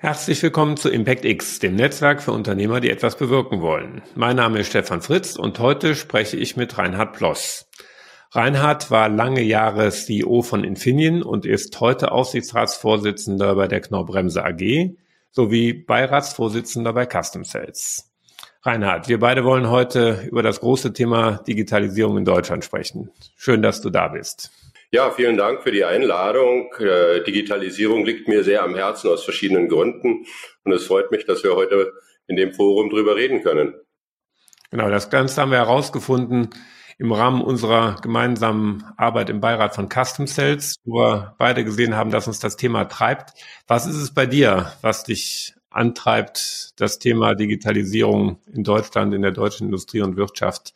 Herzlich willkommen zu Impact X, dem Netzwerk für Unternehmer, die etwas bewirken wollen. Mein Name ist Stefan Fritz und heute spreche ich mit Reinhard Ploss. Reinhard war lange Jahre CEO von Infineon und ist heute Aufsichtsratsvorsitzender bei der Knorr-Bremse AG sowie Beiratsvorsitzender bei Custom Sales. Reinhard, wir beide wollen heute über das große Thema Digitalisierung in Deutschland sprechen. Schön, dass du da bist. Ja, vielen Dank für die Einladung. Äh, Digitalisierung liegt mir sehr am Herzen aus verschiedenen Gründen. Und es freut mich, dass wir heute in dem Forum drüber reden können. Genau, das Ganze haben wir herausgefunden im Rahmen unserer gemeinsamen Arbeit im Beirat von Custom Cells, wo wir beide gesehen haben, dass uns das Thema treibt. Was ist es bei dir, was dich antreibt, das Thema Digitalisierung in Deutschland, in der deutschen Industrie und Wirtschaft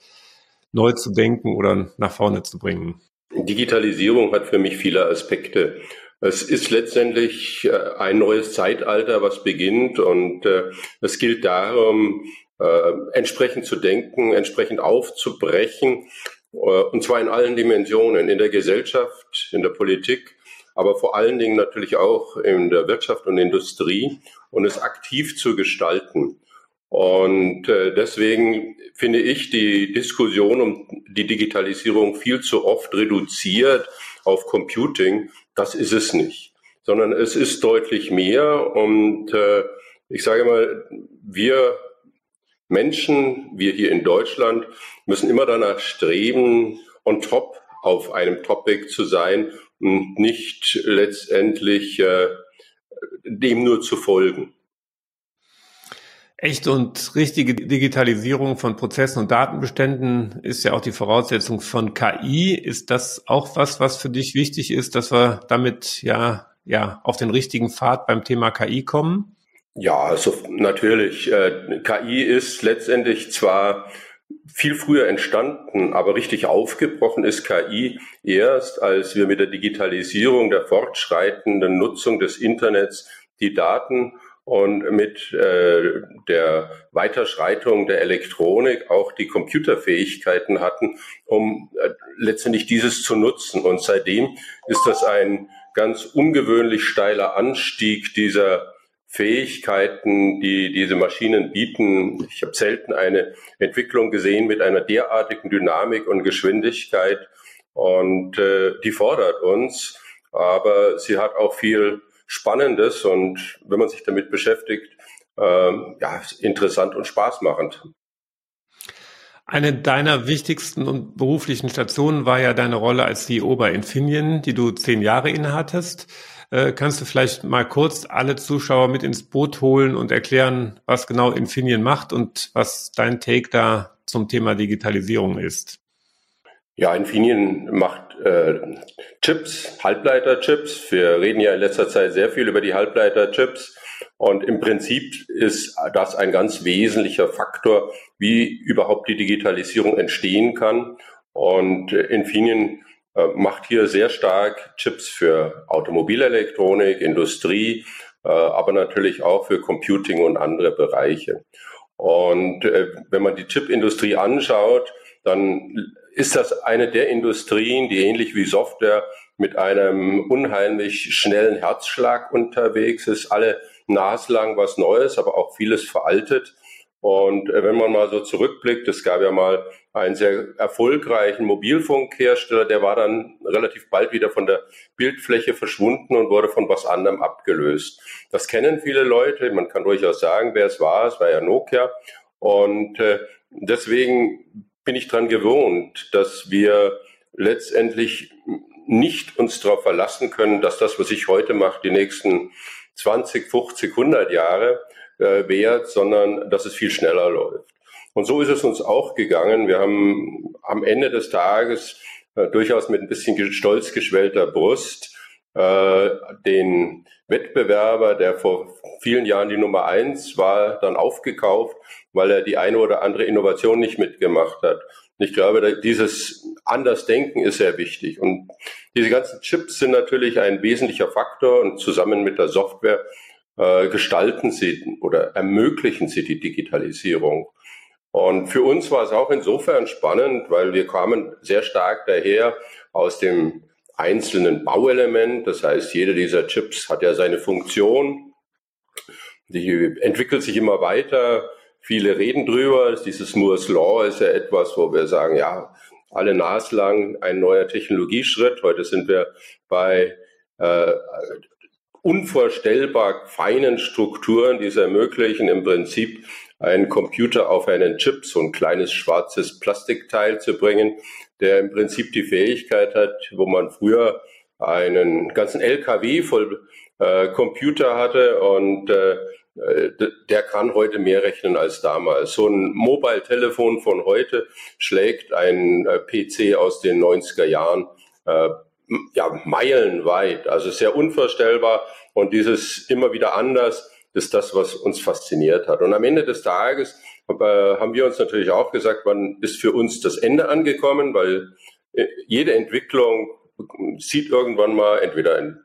neu zu denken oder nach vorne zu bringen? Digitalisierung hat für mich viele Aspekte. Es ist letztendlich äh, ein neues Zeitalter, was beginnt und äh, es gilt darum, äh, entsprechend zu denken, entsprechend aufzubrechen und zwar in allen Dimensionen, in der Gesellschaft, in der Politik, aber vor allen Dingen natürlich auch in der Wirtschaft und Industrie und es aktiv zu gestalten. Und äh, deswegen finde ich die Diskussion um die Digitalisierung viel zu oft reduziert auf Computing. Das ist es nicht, sondern es ist deutlich mehr. Und äh, ich sage mal, wir Menschen, wir hier in Deutschland, müssen immer danach streben, on top auf einem Topic zu sein und nicht letztendlich äh, dem nur zu folgen. Echte und richtige Digitalisierung von Prozessen und Datenbeständen ist ja auch die Voraussetzung von KI. Ist das auch was, was für dich wichtig ist, dass wir damit ja, ja auf den richtigen Pfad beim Thema KI kommen? Ja, also natürlich. Äh, KI ist letztendlich zwar viel früher entstanden, aber richtig aufgebrochen ist KI erst, als wir mit der Digitalisierung, der fortschreitenden Nutzung des Internets die Daten und mit äh, der Weiterschreitung der Elektronik auch die Computerfähigkeiten hatten, um äh, letztendlich dieses zu nutzen. Und seitdem ist das ein ganz ungewöhnlich steiler Anstieg dieser Fähigkeiten, die diese Maschinen bieten. Ich habe selten eine Entwicklung gesehen mit einer derartigen Dynamik und Geschwindigkeit. Und äh, die fordert uns, aber sie hat auch viel Spannendes und wenn man sich damit beschäftigt, ähm, ja, interessant und spaßmachend. Eine deiner wichtigsten und beruflichen Stationen war ja deine Rolle als CEO bei Infineon, die du zehn Jahre innehattest. Äh, kannst du vielleicht mal kurz alle Zuschauer mit ins Boot holen und erklären, was genau Infineon macht und was dein Take da zum Thema Digitalisierung ist? Ja, Infineon macht äh, Chips, Halbleiterchips. Wir reden ja in letzter Zeit sehr viel über die Halbleiterchips. Und im Prinzip ist das ein ganz wesentlicher Faktor, wie überhaupt die Digitalisierung entstehen kann. Und Infineon äh, macht hier sehr stark Chips für Automobilelektronik, Industrie, äh, aber natürlich auch für Computing und andere Bereiche. Und äh, wenn man die Chipindustrie anschaut, dann ist das eine der Industrien, die ähnlich wie Software mit einem unheimlich schnellen Herzschlag unterwegs ist. Alle naslang was Neues, aber auch vieles veraltet. Und äh, wenn man mal so zurückblickt, es gab ja mal einen sehr erfolgreichen Mobilfunkhersteller, der war dann relativ bald wieder von der Bildfläche verschwunden und wurde von was anderem abgelöst. Das kennen viele Leute, man kann durchaus sagen, wer es war, es war ja Nokia. Und äh, deswegen bin ich dran gewohnt, dass wir letztendlich nicht uns darauf verlassen können, dass das, was ich heute mache, die nächsten 20, 50, 100 Jahre äh, währt, sondern dass es viel schneller läuft. Und so ist es uns auch gegangen. Wir haben am Ende des Tages äh, durchaus mit ein bisschen stolz geschwellter Brust äh, den Wettbewerber, der vor vielen Jahren die Nummer eins war, dann aufgekauft, weil er die eine oder andere Innovation nicht mitgemacht hat. Und ich glaube, dieses Andersdenken ist sehr wichtig. Und diese ganzen Chips sind natürlich ein wesentlicher Faktor und zusammen mit der Software äh, gestalten sie oder ermöglichen sie die Digitalisierung. Und für uns war es auch insofern spannend, weil wir kamen sehr stark daher aus dem einzelnen Bauelement. Das heißt, jeder dieser Chips hat ja seine Funktion. die entwickelt sich immer weiter. Viele reden drüber. Dieses Moore's Law ist ja etwas, wo wir sagen, ja, alle naslang ein neuer Technologieschritt. Heute sind wir bei äh, unvorstellbar feinen Strukturen, die es ermöglichen, im Prinzip einen Computer auf einen Chip, so ein kleines schwarzes Plastikteil zu bringen, der im Prinzip die Fähigkeit hat, wo man früher einen ganzen LKW voll äh, Computer hatte und äh, der kann heute mehr rechnen als damals. So ein Mobile-Telefon von heute schlägt ein äh, PC aus den 90er Jahren äh, ja, meilenweit. Also sehr unvorstellbar. Und dieses immer wieder anders ist das, was uns fasziniert hat. Und am Ende des Tages äh, haben wir uns natürlich auch gesagt, wann ist für uns das Ende angekommen, weil äh, jede Entwicklung sieht irgendwann mal entweder ein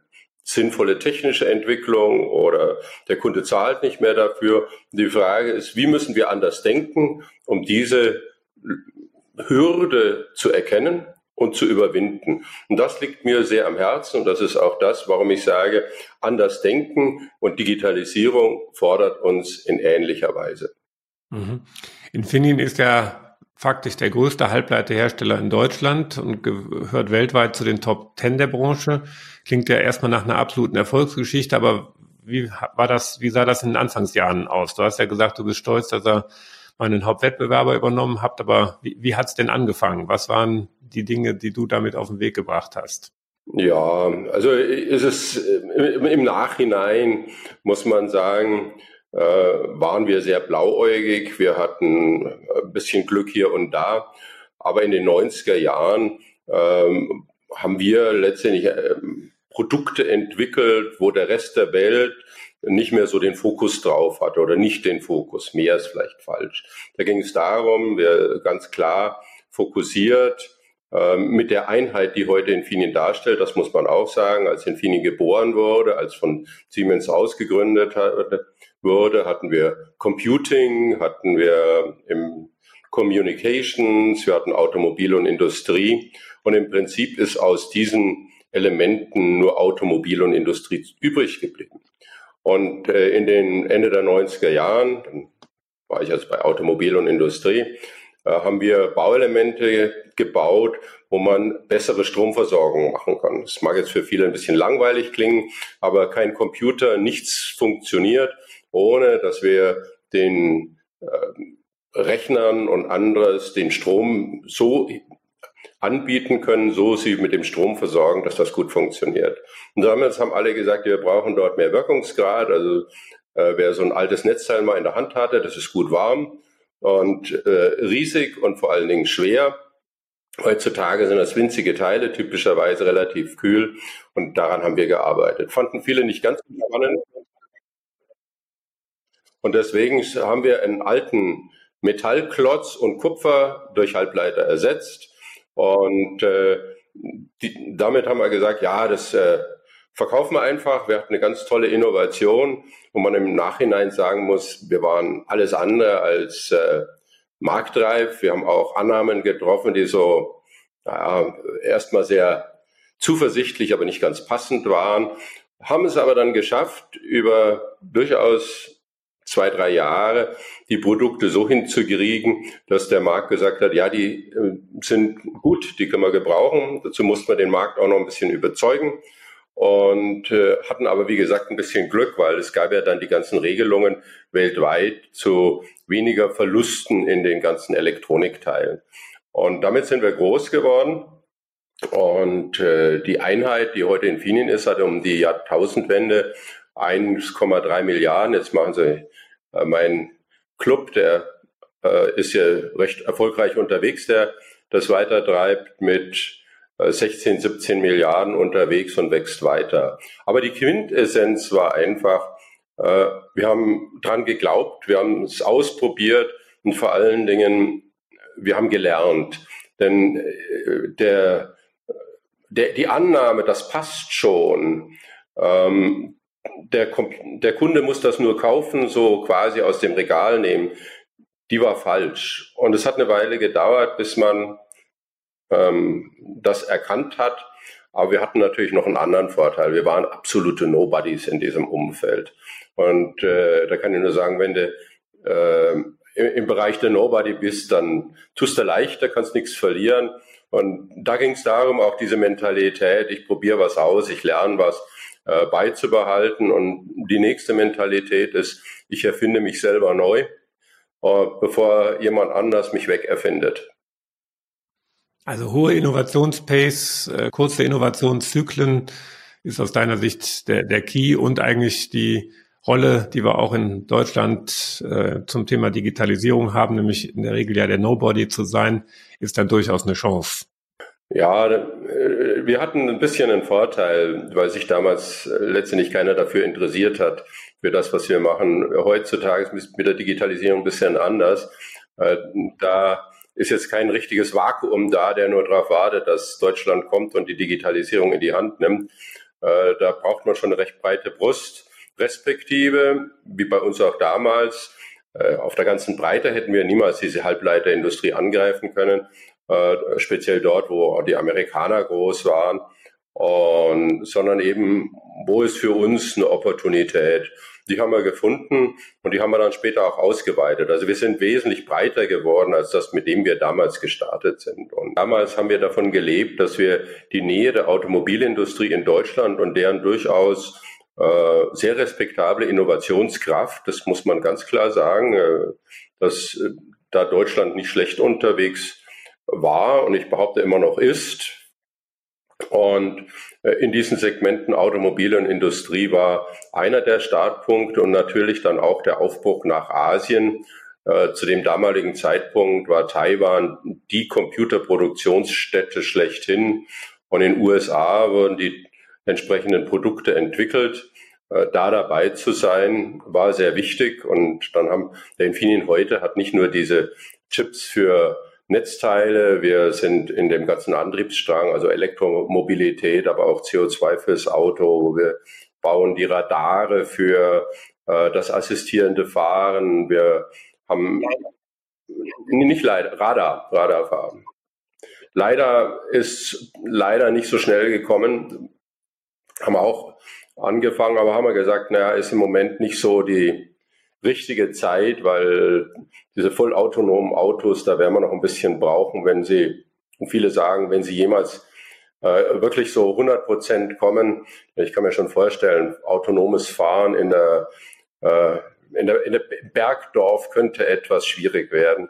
sinnvolle technische Entwicklung oder der Kunde zahlt nicht mehr dafür. Die Frage ist, wie müssen wir anders denken, um diese Hürde zu erkennen und zu überwinden. Und das liegt mir sehr am Herzen und das ist auch das, warum ich sage, anders denken und Digitalisierung fordert uns in ähnlicher Weise. Mhm. Infineon ist ja faktisch der größte Halbleiterhersteller in Deutschland und gehört weltweit zu den Top Ten der Branche. Klingt ja erstmal nach einer absoluten Erfolgsgeschichte, aber wie war das, wie sah das in den Anfangsjahren aus? Du hast ja gesagt, du bist stolz, dass er meinen Hauptwettbewerber übernommen habt, aber wie, wie hat es denn angefangen? Was waren die Dinge, die du damit auf den Weg gebracht hast? Ja, also ist es im Nachhinein muss man sagen, äh, waren wir sehr blauäugig. Wir hatten ein bisschen Glück hier und da. Aber in den 90er Jahren ähm, haben wir letztendlich äh, Produkte entwickelt, wo der Rest der Welt nicht mehr so den Fokus drauf hatte oder nicht den Fokus. Mehr ist vielleicht falsch. Da ging es darum, wir ganz klar fokussiert ähm, mit der Einheit, die heute Infineon darstellt, das muss man auch sagen, als Infineon geboren wurde, als von Siemens ausgegründet wurde, hatten wir Computing, hatten wir im Communications, wir hatten Automobil und Industrie. Und im Prinzip ist aus diesen Elementen nur Automobil und Industrie übrig geblieben. Und äh, in den Ende der 90er Jahren, dann war ich also bei Automobil und Industrie, äh, haben wir Bauelemente gebaut, wo man bessere Stromversorgung machen kann. Das mag jetzt für viele ein bisschen langweilig klingen, aber kein Computer, nichts funktioniert, ohne dass wir den äh, Rechnern und anderes den Strom so anbieten können, so sie mit dem Strom versorgen, dass das gut funktioniert. Und damals haben alle gesagt, wir brauchen dort mehr Wirkungsgrad. Also äh, wer so ein altes Netzteil mal in der Hand hatte, das ist gut warm und äh, riesig und vor allen Dingen schwer. Heutzutage sind das winzige Teile, typischerweise relativ kühl und daran haben wir gearbeitet. Fanden viele nicht ganz spannend. Und deswegen haben wir einen alten Metallklotz und Kupfer durch Halbleiter ersetzt und äh, die, damit haben wir gesagt, ja, das äh, verkaufen wir einfach. Wir hatten eine ganz tolle Innovation, wo man im Nachhinein sagen muss, wir waren alles andere als äh, marktreif. Wir haben auch Annahmen getroffen, die so naja, erstmal sehr zuversichtlich, aber nicht ganz passend waren. Haben es aber dann geschafft, über durchaus zwei, drei Jahre die Produkte so hinzukriegen, dass der Markt gesagt hat, ja, die äh, sind gut, die können wir gebrauchen. Dazu mussten wir den Markt auch noch ein bisschen überzeugen und äh, hatten aber, wie gesagt, ein bisschen Glück, weil es gab ja dann die ganzen Regelungen weltweit zu weniger Verlusten in den ganzen Elektronikteilen. Und damit sind wir groß geworden. Und äh, die Einheit, die heute in Infineon ist, hatte um die Jahrtausendwende 1,3 Milliarden. Jetzt machen sie äh, mein Club, der äh, ist ja recht erfolgreich unterwegs, der das weitertreibt mit 16, äh, 17 Milliarden unterwegs und wächst weiter. Aber die Quintessenz war einfach, äh, wir haben dran geglaubt, wir haben es ausprobiert und vor allen Dingen, wir haben gelernt. Denn äh, der, der, die Annahme, das passt schon, ähm, der, der Kunde muss das nur kaufen, so quasi aus dem Regal nehmen, die war falsch. Und es hat eine Weile gedauert, bis man ähm, das erkannt hat. Aber wir hatten natürlich noch einen anderen Vorteil. Wir waren absolute Nobodies in diesem Umfeld. Und äh, da kann ich nur sagen, wenn du äh, im Bereich der Nobody bist, dann tust du leichter, kannst nichts verlieren. Und da ging es darum, auch diese Mentalität, ich probiere was aus, ich lerne was äh, beizubehalten. Und die nächste Mentalität ist, ich erfinde mich selber neu, äh, bevor jemand anders mich wegerfindet. Also hohe Innovationspace, äh, kurze Innovationszyklen ist aus deiner Sicht der, der Key und eigentlich die Rolle, die wir auch in Deutschland äh, zum Thema Digitalisierung haben, nämlich in der Regel ja der Nobody zu sein, ist dann durchaus eine Chance. Ja, wir hatten ein bisschen einen Vorteil, weil sich damals äh, letztendlich keiner dafür interessiert hat, für das, was wir machen. Heutzutage ist mit der Digitalisierung ein bisschen anders. Äh, da ist jetzt kein richtiges Vakuum da, der nur darauf wartet, dass Deutschland kommt und die Digitalisierung in die Hand nimmt. Da braucht man schon eine recht breite Brust, respektive, wie bei uns auch damals, auf der ganzen Breite hätten wir niemals diese Halbleiterindustrie angreifen können äh, speziell dort, wo die Amerikaner groß waren, und, sondern eben, wo ist für uns eine Opportunität? Die haben wir gefunden und die haben wir dann später auch ausgeweitet. Also wir sind wesentlich breiter geworden als das, mit dem wir damals gestartet sind. Und damals haben wir davon gelebt, dass wir die Nähe der Automobilindustrie in Deutschland und deren durchaus äh, sehr respektable Innovationskraft, das muss man ganz klar sagen, äh, dass äh, da Deutschland nicht schlecht unterwegs war und ich behaupte immer noch ist. Und äh, in diesen Segmenten Automobil und Industrie war einer der Startpunkte und natürlich dann auch der Aufbruch nach Asien. Äh, zu dem damaligen Zeitpunkt war Taiwan die Computerproduktionsstätte schlechthin und in den USA wurden die entsprechenden Produkte entwickelt. Äh, da dabei zu sein, war sehr wichtig und dann haben der Infineon heute hat nicht nur diese Chips für Netzteile, wir sind in dem ganzen Antriebsstrang, also Elektromobilität, aber auch CO2 fürs Auto. Wir bauen die Radare für äh, das assistierende Fahren. Wir haben nicht leider Radar, Radarfahren. Leider ist leider nicht so schnell gekommen. Haben wir auch angefangen, aber haben wir gesagt, naja, ist im Moment nicht so die richtige Zeit, weil diese vollautonomen Autos, da werden wir noch ein bisschen brauchen, wenn sie, und viele sagen, wenn sie jemals äh, wirklich so 100 Prozent kommen. Ich kann mir schon vorstellen, autonomes Fahren in der, äh, in der, in der Bergdorf könnte etwas schwierig werden.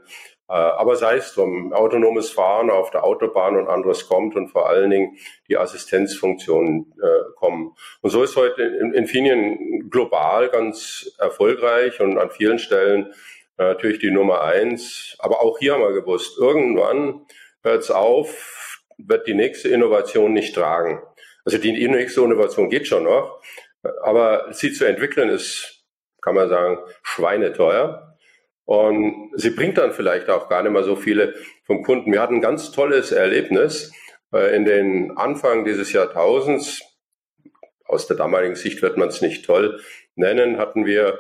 Äh, aber sei es drum, autonomes Fahren auf der Autobahn und anderes kommt und vor allen Dingen die Assistenzfunktionen äh, kommen. Und so ist heute Infineon global ganz erfolgreich und an vielen Stellen äh, natürlich die Nummer eins. Aber auch hier haben wir gewusst, irgendwann hört es auf, wird die nächste Innovation nicht tragen. Also die nächste Innovation geht schon noch, aber sie zu entwickeln ist, kann man sagen, schweineteuer. Und sie bringt dann vielleicht auch gar nicht mehr so viele vom Kunden. Wir hatten ein ganz tolles Erlebnis äh, in den Anfang dieses Jahrtausends. Aus der damaligen Sicht wird man es nicht toll nennen, hatten wir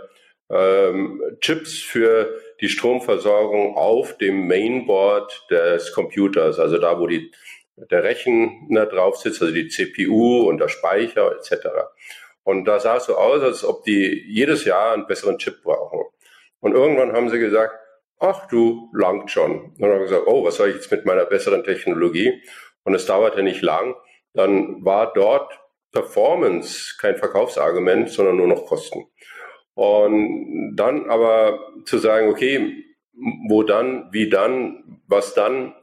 ähm, Chips für die Stromversorgung auf dem Mainboard des Computers, also da, wo die, der Rechner drauf sitzt, also die CPU und der Speicher etc. Und da sah es so aus, als ob die jedes Jahr einen besseren Chip brauchen. Und irgendwann haben sie gesagt, ach du, langt schon. Und dann haben wir gesagt, oh, was soll ich jetzt mit meiner besseren Technologie? Und es dauerte nicht lang. Dann war dort Performance kein Verkaufsargument, sondern nur noch Kosten. Und dann aber zu sagen, okay, wo dann, wie dann, was dann,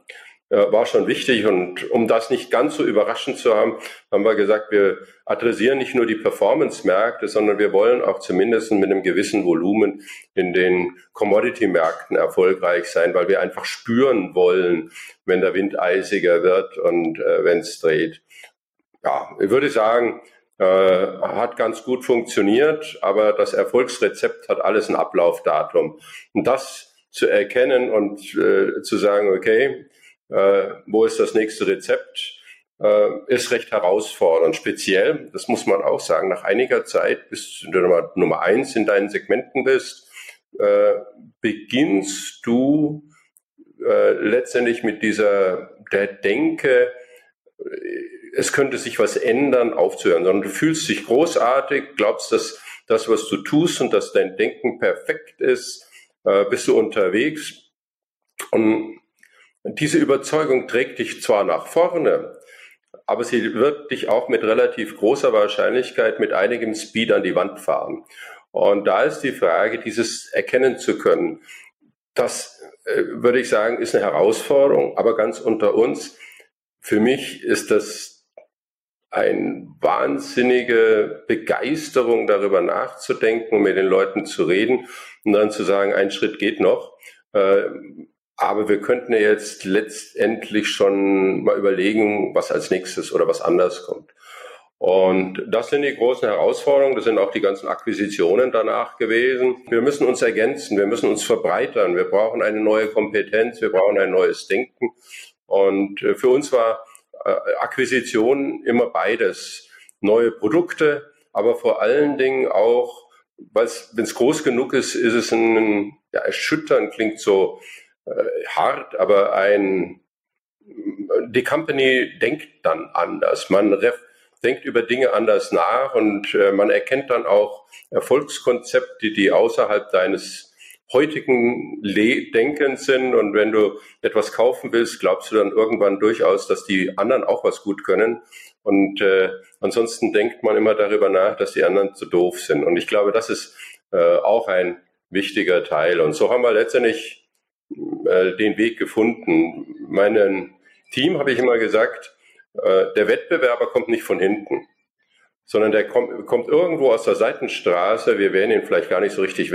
war schon wichtig. Und um das nicht ganz so überraschend zu haben, haben wir gesagt, wir adressieren nicht nur die Performance-Märkte, sondern wir wollen auch zumindest mit einem gewissen Volumen in den Commodity-Märkten erfolgreich sein, weil wir einfach spüren wollen, wenn der Wind eisiger wird und äh, wenn es dreht. Ja, ich würde sagen, äh, hat ganz gut funktioniert, aber das Erfolgsrezept hat alles ein Ablaufdatum. Und das zu erkennen und äh, zu sagen, okay, äh, wo ist das nächste Rezept, äh, ist recht herausfordernd. Speziell, das muss man auch sagen, nach einiger Zeit, bis du Nummer, Nummer eins in deinen Segmenten bist, äh, beginnst du äh, letztendlich mit dieser der Denke, es könnte sich was ändern, aufzuhören, sondern du fühlst dich großartig, glaubst, dass das, was du tust und dass dein Denken perfekt ist, äh, bist du unterwegs. Und diese Überzeugung trägt dich zwar nach vorne, aber sie wird dich auch mit relativ großer Wahrscheinlichkeit mit einigem Speed an die Wand fahren. Und da ist die Frage, dieses erkennen zu können. Das äh, würde ich sagen, ist eine Herausforderung, aber ganz unter uns. Für mich ist das eine wahnsinnige Begeisterung, darüber nachzudenken, mit den Leuten zu reden und dann zu sagen, ein Schritt geht noch. Äh, aber wir könnten ja jetzt letztendlich schon mal überlegen, was als nächstes oder was anders kommt. Und das sind die großen Herausforderungen. Das sind auch die ganzen Akquisitionen danach gewesen. Wir müssen uns ergänzen. Wir müssen uns verbreitern. Wir brauchen eine neue Kompetenz. Wir brauchen ein neues Denken. Und äh, für uns war äh, Akquisition immer beides. Neue Produkte, aber vor allen Dingen auch, wenn es groß genug ist, ist es ein, ja, erschüttern klingt so hart, aber ein, die Company denkt dann anders. Man denkt über Dinge anders nach und äh, man erkennt dann auch Erfolgskonzepte, die außerhalb deines heutigen Le Denkens sind. Und wenn du etwas kaufen willst, glaubst du dann irgendwann durchaus, dass die anderen auch was gut können. Und äh, ansonsten denkt man immer darüber nach, dass die anderen zu doof sind. Und ich glaube, das ist äh, auch ein wichtiger Teil. Und so haben wir letztendlich äh, den Weg gefunden. Meinem Team habe ich immer gesagt, äh, der Wettbewerber kommt nicht von hinten, sondern der kommt, kommt irgendwo aus der Seitenstraße. Wir werden ihn vielleicht gar nicht so richtig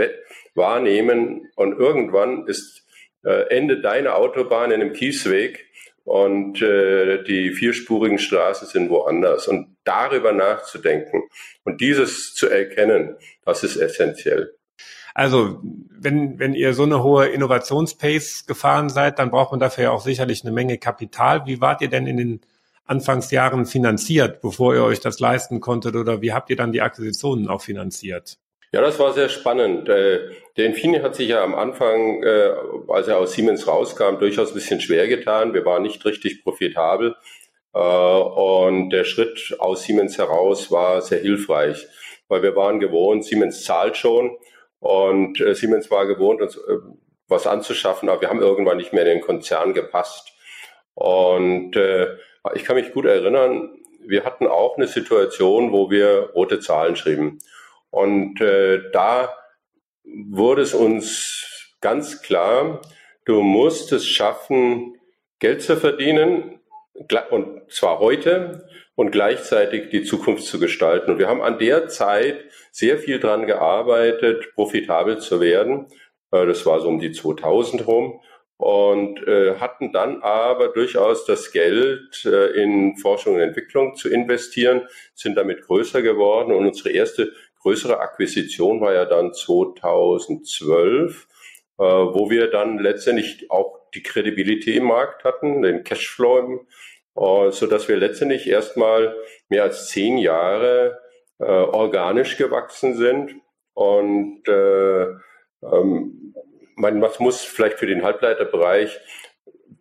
wahrnehmen. Und irgendwann ist äh, Ende deiner Autobahn in einem Kiesweg und äh, die vierspurigen Straßen sind woanders. Und darüber nachzudenken und dieses zu erkennen, das ist essentiell. Also, wenn, wenn ihr so eine hohe Innovationspace gefahren seid, dann braucht man dafür ja auch sicherlich eine Menge Kapital. Wie wart ihr denn in den Anfangsjahren finanziert, bevor ihr euch das leisten konntet? Oder wie habt ihr dann die Akquisitionen auch finanziert? Ja, das war sehr spannend. Äh, der Infini hat sich ja am Anfang, äh, als er aus Siemens rauskam, durchaus ein bisschen schwer getan. Wir waren nicht richtig profitabel. Äh, und der Schritt aus Siemens heraus war sehr hilfreich, weil wir waren gewohnt, Siemens zahlt schon. Und Siemens war gewohnt, uns was anzuschaffen, aber wir haben irgendwann nicht mehr in den Konzern gepasst. Und ich kann mich gut erinnern, wir hatten auch eine Situation, wo wir rote Zahlen schrieben. Und äh, da wurde es uns ganz klar, du musst es schaffen, Geld zu verdienen, und zwar heute und gleichzeitig die Zukunft zu gestalten. Und wir haben an der Zeit sehr viel dran gearbeitet, profitabel zu werden. Äh, das war so um die 2000 rum und äh, hatten dann aber durchaus das Geld äh, in Forschung und Entwicklung zu investieren, sind damit größer geworden und unsere erste größere Akquisition war ja dann 2012, äh, wo wir dann letztendlich auch die Credibility im Markt hatten, den Cashflow, äh, so dass wir letztendlich erstmal mehr als zehn Jahre äh, organisch gewachsen sind und äh, ähm, man, was muss vielleicht für den Halbleiterbereich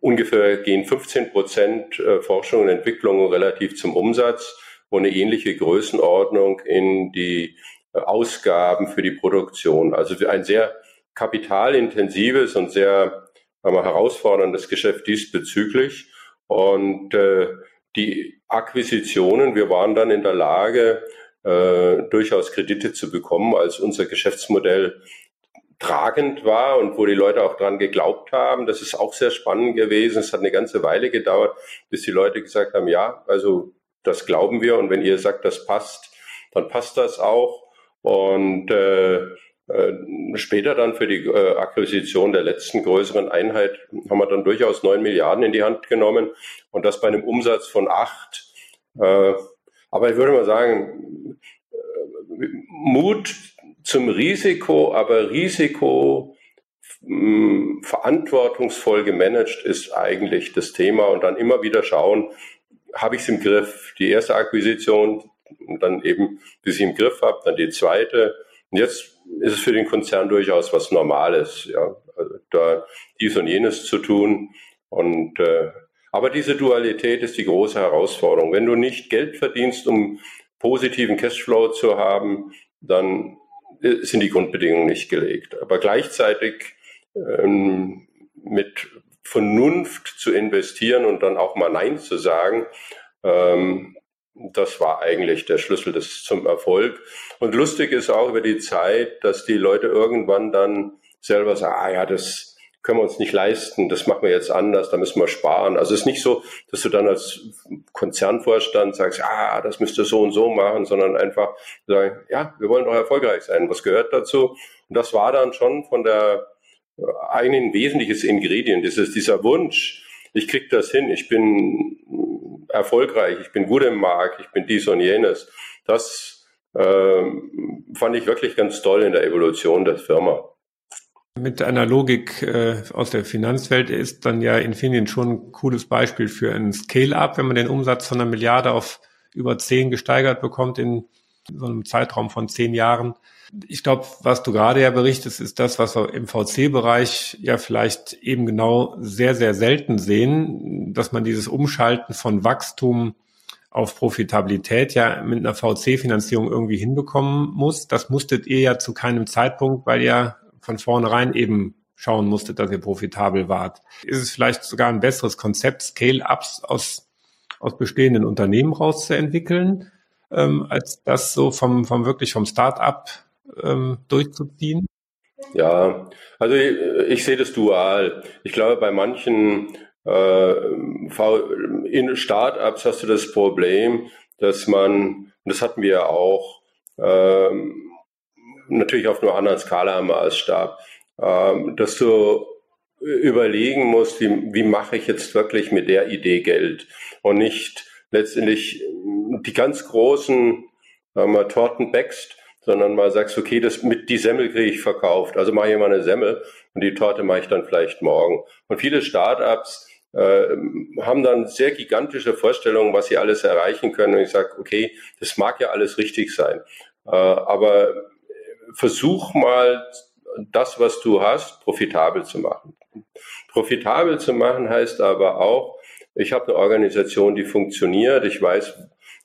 ungefähr gehen 15 Prozent äh, Forschung und Entwicklung relativ zum Umsatz und eine ähnliche Größenordnung in die äh, Ausgaben für die Produktion. Also ein sehr kapitalintensives und sehr herausforderndes Geschäft diesbezüglich. Und äh, die Akquisitionen, wir waren dann in der Lage, äh, durchaus Kredite zu bekommen, als unser Geschäftsmodell tragend war und wo die Leute auch dran geglaubt haben. Das ist auch sehr spannend gewesen. Es hat eine ganze Weile gedauert, bis die Leute gesagt haben, ja, also das glauben wir und wenn ihr sagt, das passt, dann passt das auch. Und äh, später dann für die äh, Akquisition der letzten größeren Einheit haben wir dann durchaus neun Milliarden in die Hand genommen und das bei einem Umsatz von acht. Äh, aber ich würde mal sagen, äh, Mut zum Risiko, aber Risiko hm, verantwortungsvoll gemanagt ist eigentlich das Thema und dann immer wieder schauen, habe ich es im Griff? Die erste Akquisition und dann eben, bis ich im Griff habe, dann die zweite. Und jetzt ist es für den Konzern durchaus was Normales, ja, also da dies und jenes zu tun. Und äh, Aber diese Dualität ist die große Herausforderung. Wenn du nicht Geld verdienst, um positiven Cashflow zu haben, dann äh, sind die Grundbedingungen nicht gelegt. Aber gleichzeitig ähm, mit Vernunft zu investieren und dann auch mal Nein zu sagen, ähm, das war eigentlich der Schlüssel des, zum Erfolg. Und lustig ist auch über die Zeit, dass die Leute irgendwann dann selber sagen, ah ja, das können wir uns nicht leisten, das machen wir jetzt anders, da müssen wir sparen. Also es ist nicht so, dass du dann als Konzernvorstand sagst, ah, das müsst ihr so und so machen, sondern einfach sagen, ja, wir wollen doch erfolgreich sein. Was gehört dazu? Und das war dann schon von der äh, ein wesentliches Ingredient, dieses, dieser Wunsch, ich krieg das hin, ich bin erfolgreich, ich bin gut im Markt, ich bin dies und jenes. Das äh, fand ich wirklich ganz toll in der Evolution der Firma. Mit einer Logik äh, aus der Finanzwelt ist dann ja Infineon schon ein cooles Beispiel für ein Scale-up, wenn man den Umsatz von einer Milliarde auf über zehn gesteigert bekommt in so einem Zeitraum von zehn Jahren. Ich glaube, was du gerade ja berichtest, ist das, was wir im VC-Bereich ja vielleicht eben genau sehr, sehr selten sehen, dass man dieses Umschalten von Wachstum auf Profitabilität ja mit einer VC-Finanzierung irgendwie hinbekommen muss. Das musstet ihr ja zu keinem Zeitpunkt, weil ihr von vornherein eben schauen musstet, dass ihr profitabel wart. Ist es vielleicht sogar ein besseres Konzept, Scale-Ups aus, aus bestehenden Unternehmen rauszuentwickeln, ähm, als das so vom, vom wirklich vom Start-up ähm, durchzuziehen? Ja, also ich, ich sehe das dual. Ich glaube, bei manchen äh, in Startups hast du das Problem, dass man, und das hatten wir ja auch, ähm, natürlich auf einer anderen Skala am Maßstab, ähm, dass du überlegen musst, wie, wie mache ich jetzt wirklich mit der Idee Geld und nicht letztendlich die ganz großen sagen wir, Torten backst, sondern mal sagst, okay, das mit die Semmel kriege ich verkauft, also mache ich mal eine Semmel und die Torte mache ich dann vielleicht morgen. Und viele Startups äh, haben dann sehr gigantische Vorstellungen, was sie alles erreichen können. Und ich sage, okay, das mag ja alles richtig sein, äh, aber versuch mal das, was du hast, profitabel zu machen. Profitabel zu machen heißt aber auch, ich habe eine Organisation, die funktioniert, ich weiß,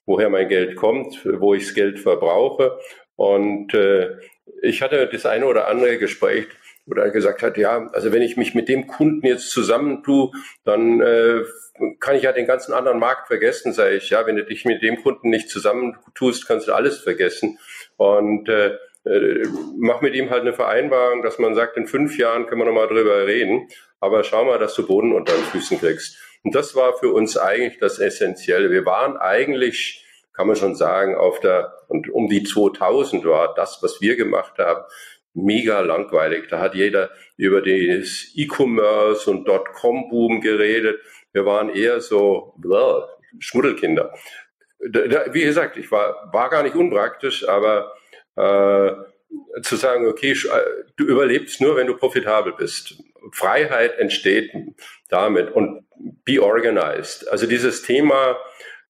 woher mein Geld kommt, wo ich das Geld verbrauche. Und äh, ich hatte das eine oder andere Gespräch, wo er gesagt hat, ja, also wenn ich mich mit dem Kunden jetzt zusammentue, dann äh, kann ich ja den ganzen anderen Markt vergessen, sage ich. Ja, wenn du dich mit dem Kunden nicht zusammentust, kannst du alles vergessen. Und äh, äh, mach mit ihm halt eine Vereinbarung, dass man sagt, in fünf Jahren können wir nochmal drüber reden, aber schau mal, dass du Boden unter den Füßen kriegst. Und das war für uns eigentlich das Essentielle. Wir waren eigentlich, kann man schon sagen, auf der, und um die 2000 war das, was wir gemacht haben, mega langweilig. Da hat jeder über das E-Commerce und Dotcom-Boom geredet. Wir waren eher so blah, Schmuddelkinder. Wie gesagt, ich war, war gar nicht unpraktisch, aber äh, zu sagen, okay, äh, du überlebst nur, wenn du profitabel bist. Freiheit entsteht damit und be organized. Also dieses Thema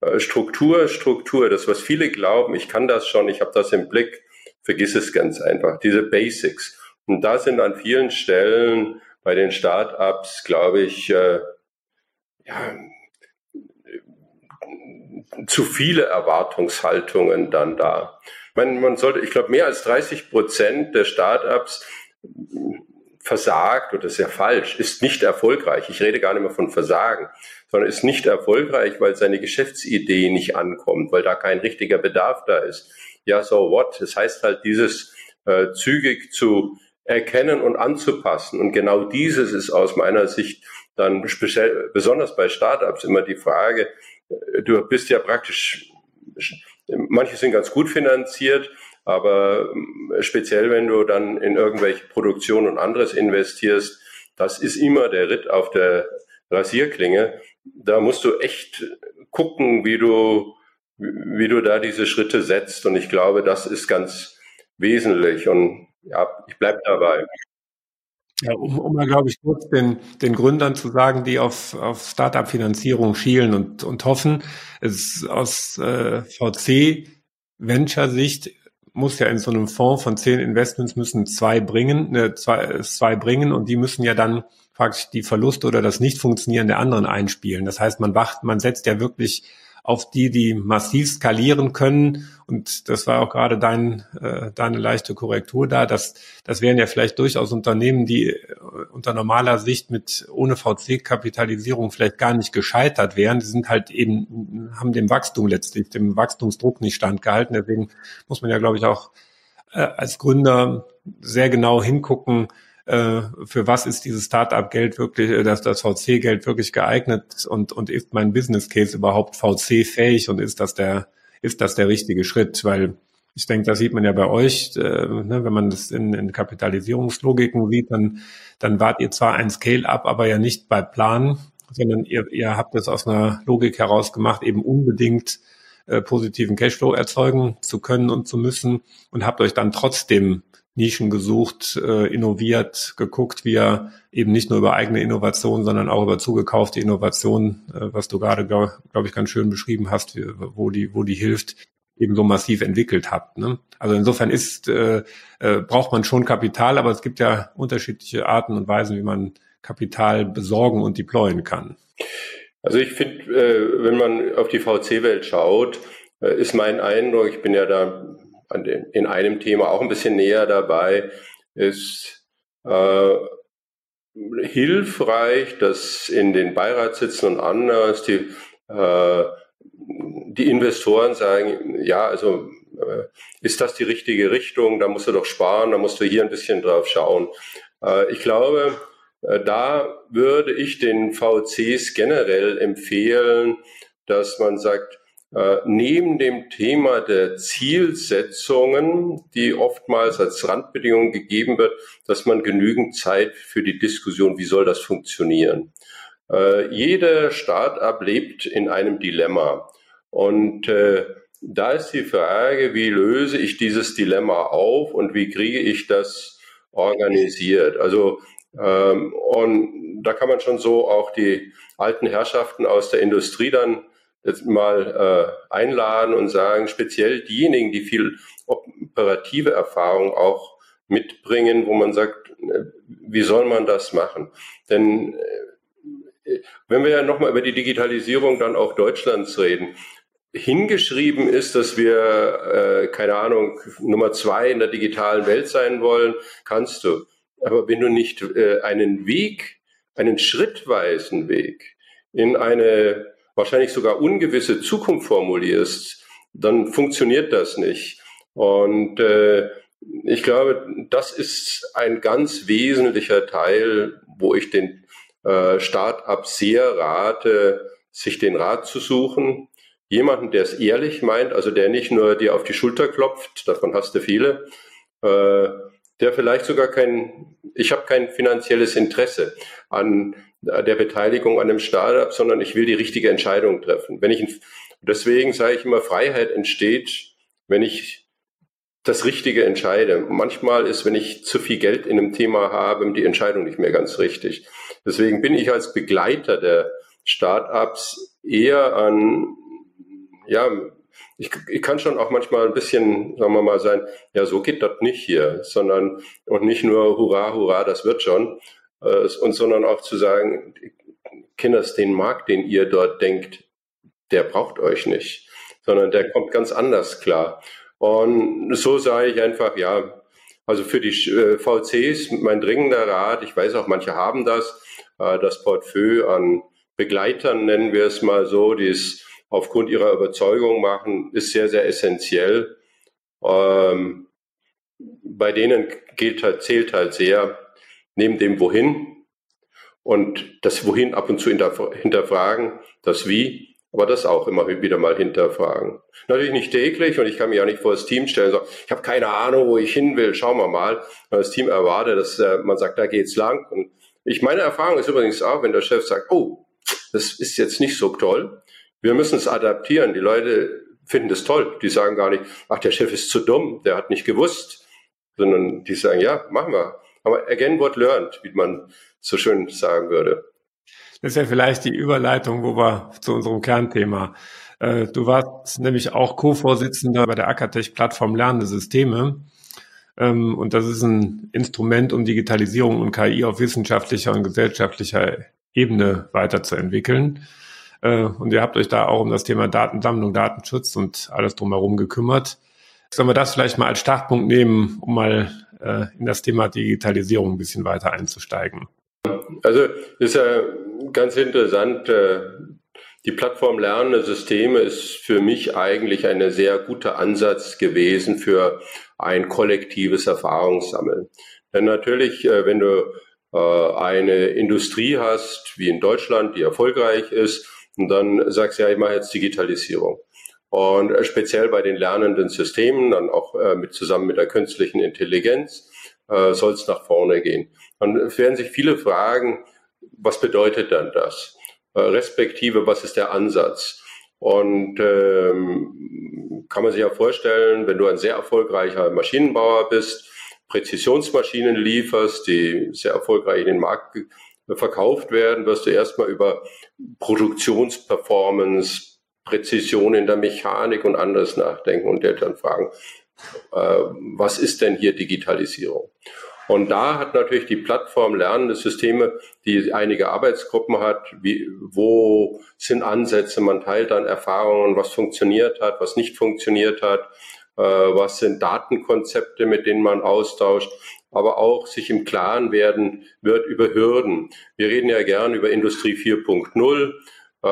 äh, Struktur, Struktur, das, was viele glauben, ich kann das schon, ich habe das im Blick, vergiss es ganz einfach. Diese Basics. Und da sind an vielen Stellen bei den Startups, glaube ich, äh, ja, zu viele Erwartungshaltungen dann da. Man, man sollte, ich glaube, mehr als 30 Prozent der Startups versagt, oder ist ja falsch, ist nicht erfolgreich. Ich rede gar nicht mehr von Versagen, sondern ist nicht erfolgreich, weil seine Geschäftsidee nicht ankommt, weil da kein richtiger Bedarf da ist. Ja, so what? Das heißt halt, dieses äh, zügig zu erkennen und anzupassen. Und genau dieses ist aus meiner Sicht dann speziell, besonders bei Startups immer die Frage, äh, du bist ja praktisch Manche sind ganz gut finanziert, aber ähm, speziell wenn du dann in irgendwelche Produktion und anderes investierst, das ist immer der Ritt auf der Rasierklinge. Da musst du echt gucken, wie du, wie du da diese Schritte setzt. Und ich glaube, das ist ganz wesentlich. Und ja, ich bleib dabei. Ja, um, um mal, glaube ich, kurz den, den Gründern zu sagen, die auf, auf Startup-Finanzierung schielen und, und hoffen, ist aus äh, VC-Venture-Sicht muss ja in so einem Fonds von zehn Investments müssen zwei bringen, äh, zwei, zwei bringen und die müssen ja dann praktisch die Verluste oder das Nicht-Funktionieren der anderen einspielen. Das heißt, man wacht, man setzt ja wirklich auf die, die massiv skalieren können. Und das war auch gerade dein, äh, deine leichte Korrektur da. Das, das wären ja vielleicht durchaus Unternehmen, die äh, unter normaler Sicht mit ohne VC-Kapitalisierung vielleicht gar nicht gescheitert wären. Die sind halt eben, haben dem Wachstum letztlich, dem Wachstumsdruck nicht standgehalten. Deswegen muss man ja, glaube ich, auch äh, als Gründer sehr genau hingucken, äh, für was ist dieses Startup-Geld wirklich, äh, das, das VC-Geld wirklich geeignet und, und ist mein Business Case überhaupt VC-fähig und ist das der, ist das der richtige Schritt? Weil ich denke, das sieht man ja bei euch, äh, ne, wenn man das in, in Kapitalisierungslogiken sieht, dann, dann wart ihr zwar ein Scale-up, aber ja nicht bei Plan, sondern ihr, ihr habt es aus einer Logik heraus gemacht, eben unbedingt äh, positiven Cashflow erzeugen zu können und zu müssen und habt euch dann trotzdem Nischen gesucht, äh, innoviert, geguckt, wie er eben nicht nur über eigene Innovation, sondern auch über zugekaufte Innovation, äh, was du gerade, glaube glaub ich, ganz schön beschrieben hast, wo die, wo die hilft, eben so massiv entwickelt habt. Ne? Also insofern ist, äh, äh, braucht man schon Kapital, aber es gibt ja unterschiedliche Arten und Weisen, wie man Kapital besorgen und deployen kann. Also ich finde, äh, wenn man auf die VC-Welt schaut, äh, ist mein Eindruck, ich bin ja da den, in einem Thema auch ein bisschen näher dabei, ist äh, hilfreich, dass in den Beiratssitzen und anders die, äh, die Investoren sagen, ja, also äh, ist das die richtige Richtung, da musst du doch sparen, da musst du hier ein bisschen drauf schauen. Äh, ich glaube, äh, da würde ich den VCs generell empfehlen, dass man sagt, äh, neben dem Thema der Zielsetzungen, die oftmals als Randbedingung gegeben wird, dass man genügend Zeit für die Diskussion, wie soll das funktionieren. Äh, jeder Start-up lebt in einem Dilemma. Und äh, da ist die Frage, wie löse ich dieses Dilemma auf und wie kriege ich das organisiert? Also ähm, und da kann man schon so auch die alten Herrschaften aus der Industrie dann jetzt mal äh, einladen und sagen, speziell diejenigen, die viel operative Erfahrung auch mitbringen, wo man sagt, äh, wie soll man das machen? Denn äh, wenn wir ja nochmal über die Digitalisierung dann auch Deutschlands reden, hingeschrieben ist, dass wir, äh, keine Ahnung, Nummer zwei in der digitalen Welt sein wollen, kannst du. Aber wenn du nicht äh, einen Weg, einen schrittweisen Weg in eine wahrscheinlich sogar ungewisse Zukunft formulierst, dann funktioniert das nicht. Und äh, ich glaube, das ist ein ganz wesentlicher Teil, wo ich den äh, Start-up sehr rate, sich den Rat zu suchen. Jemanden, der es ehrlich meint, also der nicht nur dir auf die Schulter klopft, davon hast du viele, äh, der vielleicht sogar kein, ich habe kein finanzielles Interesse an der Beteiligung an einem Startup, sondern ich will die richtige Entscheidung treffen. Wenn ich, deswegen sage ich immer, Freiheit entsteht, wenn ich das Richtige entscheide. Manchmal ist, wenn ich zu viel Geld in einem Thema habe, die Entscheidung nicht mehr ganz richtig. Deswegen bin ich als Begleiter der Startups eher an, ja, ich, ich kann schon auch manchmal ein bisschen, sagen wir mal, sein, ja, so geht das nicht hier, sondern und nicht nur hurra, hurra, das wird schon, äh, und sondern auch zu sagen, Kinders, den Markt, den ihr dort denkt, der braucht euch nicht, sondern der kommt ganz anders klar. Und so sage ich einfach, ja, also für die äh, VCs mein dringender Rat, ich weiß auch, manche haben das, äh, das Portfolio an Begleitern, nennen wir es mal so, die es aufgrund ihrer Überzeugung machen, ist sehr, sehr essentiell. Ähm, bei denen gilt halt, zählt halt sehr, neben dem Wohin und das Wohin ab und zu hinterfragen, das Wie, aber das auch immer wieder mal hinterfragen. Natürlich nicht täglich und ich kann mich auch nicht vor das Team stellen und ich habe keine Ahnung, wo ich hin will, schauen wir mal. Und das Team erwartet, dass äh, man sagt, da geht's lang. Und ich meine Erfahrung ist übrigens auch, wenn der Chef sagt, oh, das ist jetzt nicht so toll, wir müssen es adaptieren. Die Leute finden das toll. Die sagen gar nicht, ach, der Chef ist zu dumm, der hat nicht gewusst, sondern die sagen, ja, machen wir. Aber again what learned, wie man so schön sagen würde. Das ist ja vielleicht die Überleitung, wo wir zu unserem Kernthema Äh, du warst nämlich auch Co-Vorsitzender bei der Akatech Plattform Lernende Systeme. Ähm, und das ist ein Instrument, um Digitalisierung und KI auf wissenschaftlicher und gesellschaftlicher Ebene weiterzuentwickeln. Äh, und ihr habt euch da auch um das Thema Datensammlung, Datenschutz und alles drumherum gekümmert. Sollen wir das vielleicht mal als Startpunkt nehmen, um mal äh, in das Thema Digitalisierung ein bisschen weiter einzusteigen? Also ist ja ganz interessant. Äh, die Plattform Lernende Systeme ist für mich eigentlich ein sehr guter Ansatz gewesen für ein kollektives Erfahrungssammeln. Denn natürlich, wenn du eine Industrie hast, wie in Deutschland, die erfolgreich ist, und dann sagst du ja, ich mache jetzt Digitalisierung. Und speziell bei den lernenden Systemen, dann auch mit, zusammen mit der künstlichen Intelligenz, äh, soll es nach vorne gehen. Dann werden sich viele fragen, was bedeutet dann das? Äh, respektive, was ist der Ansatz? Und ähm, kann man sich ja vorstellen, wenn du ein sehr erfolgreicher Maschinenbauer bist, Präzisionsmaschinen lieferst, die sehr erfolgreich in den Markt verkauft werden, wirst du erstmal über Produktionsperformance, Präzision in der Mechanik und anderes nachdenken und dir dann fragen, äh, was ist denn hier Digitalisierung? Und da hat natürlich die Plattform Lernende Systeme, die einige Arbeitsgruppen hat, wie, wo sind Ansätze, man teilt dann Erfahrungen, was funktioniert hat, was nicht funktioniert hat, äh, was sind Datenkonzepte, mit denen man austauscht, aber auch sich im Klaren werden wird über Hürden. Wir reden ja gern über Industrie 4.0. Äh,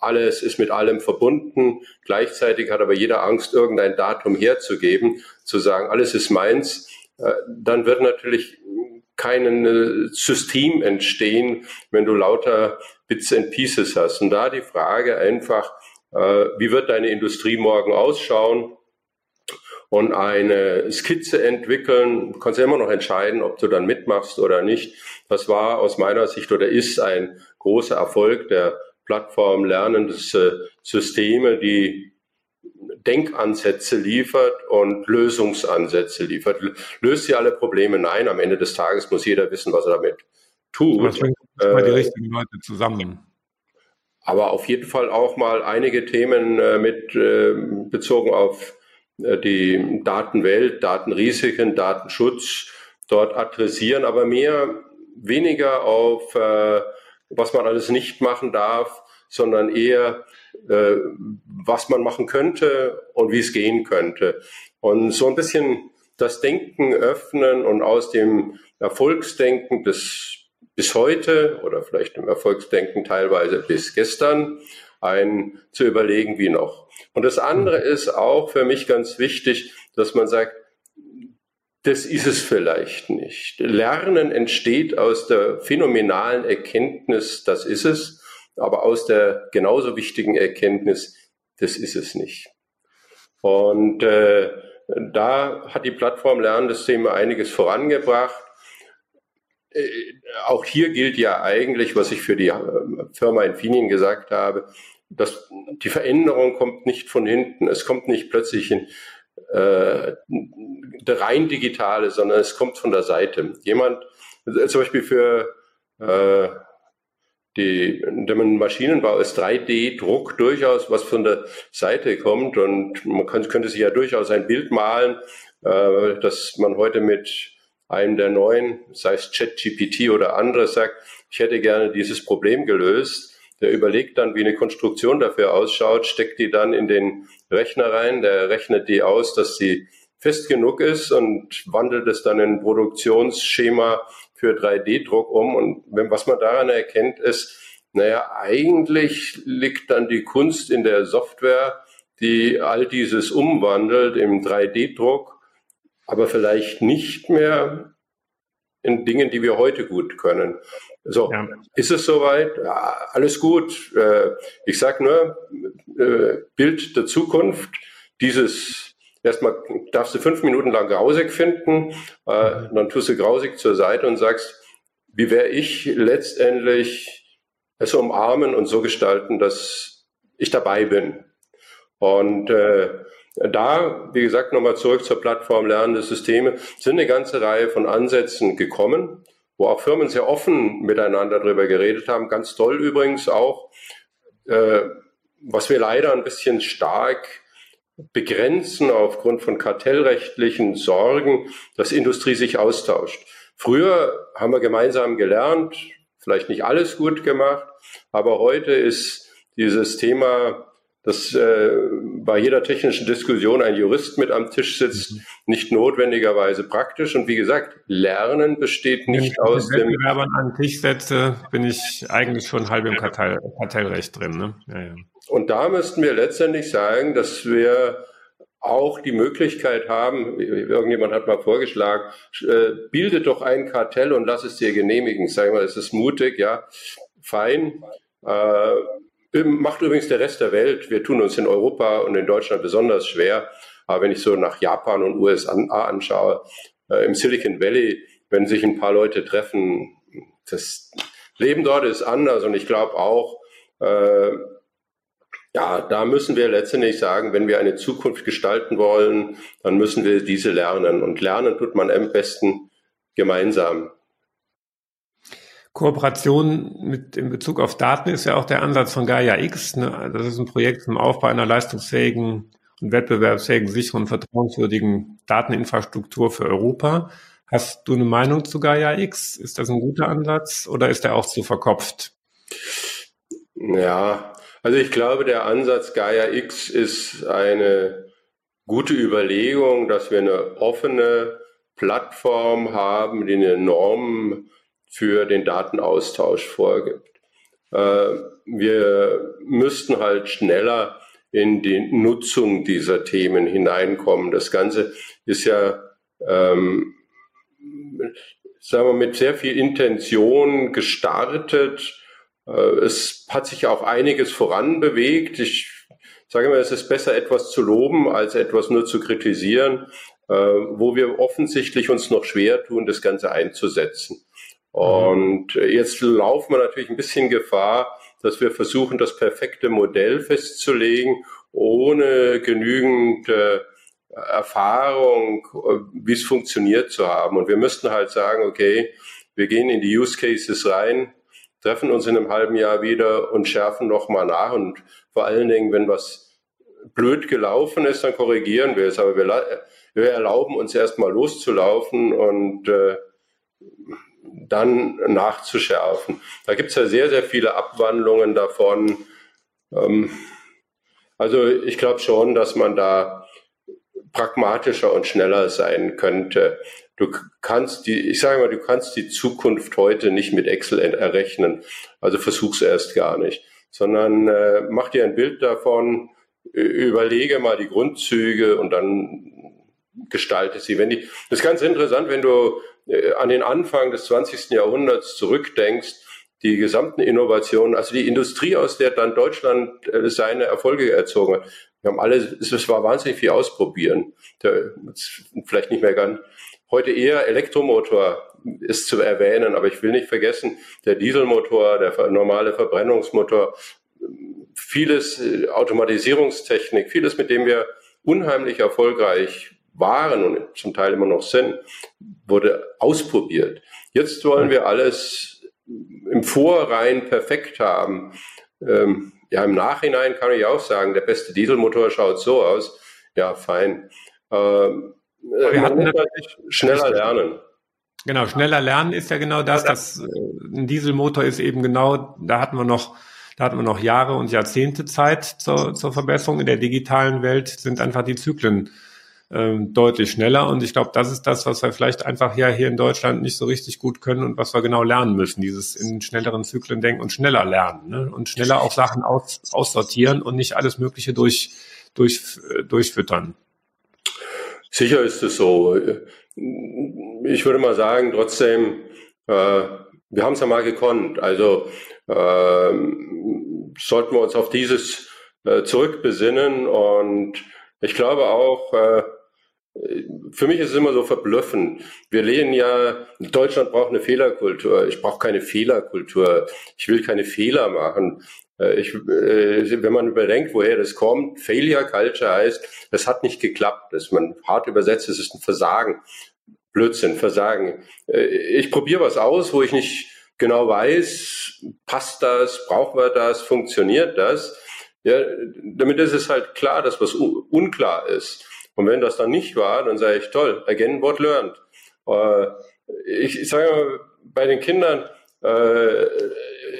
alles ist mit allem verbunden. Gleichzeitig hat aber jeder Angst, irgendein Datum herzugeben, zu sagen, alles ist meins. Äh, dann wird natürlich kein äh, System entstehen, wenn du lauter Bits and Pieces hast. Und da die Frage einfach, wie wird deine Industrie morgen ausschauen? Und eine Skizze entwickeln. Du kannst ja immer noch entscheiden, ob du dann mitmachst oder nicht. Das war aus meiner Sicht oder ist ein großer Erfolg der Plattform lernende Systeme, die Denkansätze liefert und Lösungsansätze liefert. Löst sie alle Probleme? Nein, am Ende des Tages muss jeder wissen, was er damit tut. Bringt äh, die richtigen Leute zusammen? Aber auf jeden Fall auch mal einige Themen äh, mit äh, bezogen auf äh, die Datenwelt, Datenrisiken, Datenschutz dort adressieren, aber mehr weniger auf äh, was man alles nicht machen darf, sondern eher, äh, was man machen könnte und wie es gehen könnte. Und so ein bisschen das Denken öffnen und aus dem Erfolgsdenken des bis heute oder vielleicht im Erfolgsdenken teilweise bis gestern ein zu überlegen, wie noch. Und das andere ist auch für mich ganz wichtig, dass man sagt, das ist es vielleicht nicht. Lernen entsteht aus der phänomenalen Erkenntnis, das ist es, aber aus der genauso wichtigen Erkenntnis, das ist es nicht. Und äh, da hat die Plattform Lernsysteme einiges vorangebracht. Äh, auch hier gilt ja eigentlich, was ich für die äh, Firma Infineon gesagt habe, dass die Veränderung kommt nicht von hinten, es kommt nicht plötzlich in, äh, rein digitale, sondern es kommt von der Seite. Jemand, äh, zum Beispiel für äh, der Maschinenbau ist 3D-Druck durchaus, was von der Seite kommt und man könnte sich ja durchaus ein Bild malen, äh, dass man heute mit einem der neuen, sei es ChatGPT oder anderes, sagt, ich hätte gerne dieses Problem gelöst der überlegt dann, wie eine Konstruktion dafür ausschaut, steckt die dann in den Rechner rein, der rechnet die aus, dass sie fest genug ist und wandelt es dann in Produktionsschema für 3D-Druck um. Und wenn, was man daran erkennt, ist, naja, eigentlich liegt dann die Kunst in der Software, die all dieses umwandelt im 3D-Druck, aber vielleicht nicht mehr in Dingen, die wir heute gut können. So, ja. ist es soweit? Ja, alles gut. Äh, ich sage nur, äh, Bild der Zukunft, dieses, erstmal darfst du fünf Minuten lang grausig finden, äh, mhm. dann tust du grausig zur Seite und sagst, wie wäre ich letztendlich es umarmen und so gestalten, dass ich dabei bin. Und äh, da, wie gesagt, nochmal zurück zur Plattform Lernende Systeme, sind eine ganze Reihe von Ansätzen gekommen wo auch Firmen sehr offen miteinander darüber geredet haben. Ganz toll übrigens auch, äh, was wir leider ein bisschen stark begrenzen aufgrund von kartellrechtlichen Sorgen, dass Industrie sich austauscht. Früher haben wir gemeinsam gelernt, vielleicht nicht alles gut gemacht, aber heute ist dieses Thema dass äh, bei jeder technischen Diskussion ein Jurist mit am Tisch sitzt, mhm. nicht notwendigerweise praktisch. Und wie gesagt, Lernen besteht nicht Wenn ich aus dem. Wettbewerbern an den Tisch setze, bin ich eigentlich schon halb im Kartell, Kartellrecht drin. Ne? Ja, ja. Und da müssten wir letztendlich sagen, dass wir auch die Möglichkeit haben, irgendjemand hat mal vorgeschlagen, äh, bildet doch ein Kartell und lass es dir genehmigen. Sagen wir, es ist mutig, ja, fein. Äh, Macht übrigens der Rest der Welt. Wir tun uns in Europa und in Deutschland besonders schwer. Aber wenn ich so nach Japan und USA anschaue, äh, im Silicon Valley, wenn sich ein paar Leute treffen, das Leben dort ist anders und ich glaube auch, äh, ja, da müssen wir letztendlich sagen, wenn wir eine Zukunft gestalten wollen, dann müssen wir diese lernen. Und lernen tut man am besten gemeinsam. Kooperation mit in Bezug auf Daten ist ja auch der Ansatz von Gaia X. Ne? Das ist ein Projekt zum Aufbau einer leistungsfähigen und wettbewerbsfähigen, sicheren, vertrauenswürdigen Dateninfrastruktur für Europa. Hast du eine Meinung zu Gaia X? Ist das ein guter Ansatz oder ist der auch zu verkopft? Ja, also ich glaube, der Ansatz Gaia X ist eine gute Überlegung, dass wir eine offene Plattform haben, die eine Norm für den Datenaustausch vorgibt. Äh, wir müssten halt schneller in die Nutzung dieser Themen hineinkommen. Das Ganze ist ja, ähm, sagen wir, mit sehr viel Intention gestartet. Äh, es hat sich auch einiges voranbewegt. Ich sage mal, es ist besser, etwas zu loben, als etwas nur zu kritisieren, äh, wo wir offensichtlich uns noch schwer tun, das Ganze einzusetzen. Und jetzt laufen wir natürlich ein bisschen Gefahr, dass wir versuchen, das perfekte Modell festzulegen, ohne genügend äh, Erfahrung, äh, wie es funktioniert zu haben. Und wir müssten halt sagen, okay, wir gehen in die Use Cases rein, treffen uns in einem halben Jahr wieder und schärfen nochmal nach. Und vor allen Dingen, wenn was blöd gelaufen ist, dann korrigieren wir es. Aber wir, wir erlauben uns erstmal loszulaufen und äh, dann nachzuschärfen. Da gibt es ja sehr, sehr viele Abwandlungen davon. Ähm, also ich glaube schon, dass man da pragmatischer und schneller sein könnte. Du kannst die, ich sage mal, du kannst die Zukunft heute nicht mit Excel errechnen. Also versuch's erst gar nicht, sondern äh, mach dir ein Bild davon, überlege mal die Grundzüge und dann gestalte sie. Wenn die, das ist ganz interessant, wenn du an den Anfang des 20. Jahrhunderts zurückdenkst, die gesamten Innovationen, also die Industrie, aus der dann Deutschland äh, seine Erfolge erzogen hat. Wir haben alle, es war wahnsinnig viel ausprobieren. Der, vielleicht nicht mehr ganz. Heute eher Elektromotor ist zu erwähnen, aber ich will nicht vergessen, der Dieselmotor, der normale Verbrennungsmotor, vieles äh, Automatisierungstechnik, vieles, mit dem wir unheimlich erfolgreich waren und zum Teil immer noch sind, wurde ausprobiert. Jetzt wollen wir alles im Vorrein perfekt haben. Ähm, ja, im Nachhinein kann ich auch sagen, der beste Dieselmotor schaut so aus. Ja, fein. Ähm, wir hatten natürlich schneller lernen. Genau, schneller lernen ist ja genau das. dass äh, ein Dieselmotor ist eben genau, da hatten wir noch, da hatten wir noch Jahre und Jahrzehnte Zeit zur, zur Verbesserung. In der digitalen Welt sind einfach die Zyklen ähm, deutlich schneller. Und ich glaube, das ist das, was wir vielleicht einfach ja hier in Deutschland nicht so richtig gut können und was wir genau lernen müssen. Dieses in schnelleren Zyklen denken und schneller lernen ne? und schneller auch Sachen aus, aussortieren und nicht alles Mögliche durch, durch, äh, durchfüttern. Sicher ist es so. Ich würde mal sagen, trotzdem, äh, wir haben es ja mal gekonnt. Also äh, sollten wir uns auf dieses äh, zurückbesinnen und ich glaube auch, äh, für mich ist es immer so verblüffend. Wir lehnen ja, Deutschland braucht eine Fehlerkultur. Ich brauche keine Fehlerkultur. Ich will keine Fehler machen. Äh, ich, äh, wenn man überdenkt, woher das kommt, Failure Culture heißt, es hat nicht geklappt. Das man hart übersetzt, es ist ein Versagen. Blödsinn, Versagen. Äh, ich probiere was aus, wo ich nicht genau weiß, passt das, brauchen wir das, funktioniert das. Ja, damit ist es halt klar, dass was unklar ist. Und wenn das dann nicht war, dann sage ich, toll, again what learned. Äh, ich, ich sage mal, bei den Kindern äh,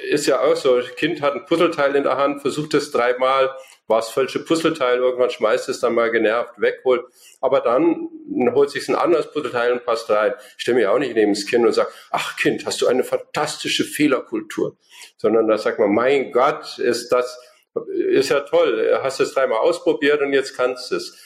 ist ja auch so, Kind hat ein Puzzleteil in der Hand, versucht es dreimal, war das falsche Puzzleteil, irgendwann schmeißt es dann mal genervt weg, holt, aber dann holt sich ein anderes Puzzleteil und passt rein. Ich stelle mich auch nicht neben das Kind und sage, ach Kind, hast du eine fantastische Fehlerkultur, sondern da sagt man, mein Gott, ist das, ist ja toll, hast es dreimal ausprobiert und jetzt kannst du es.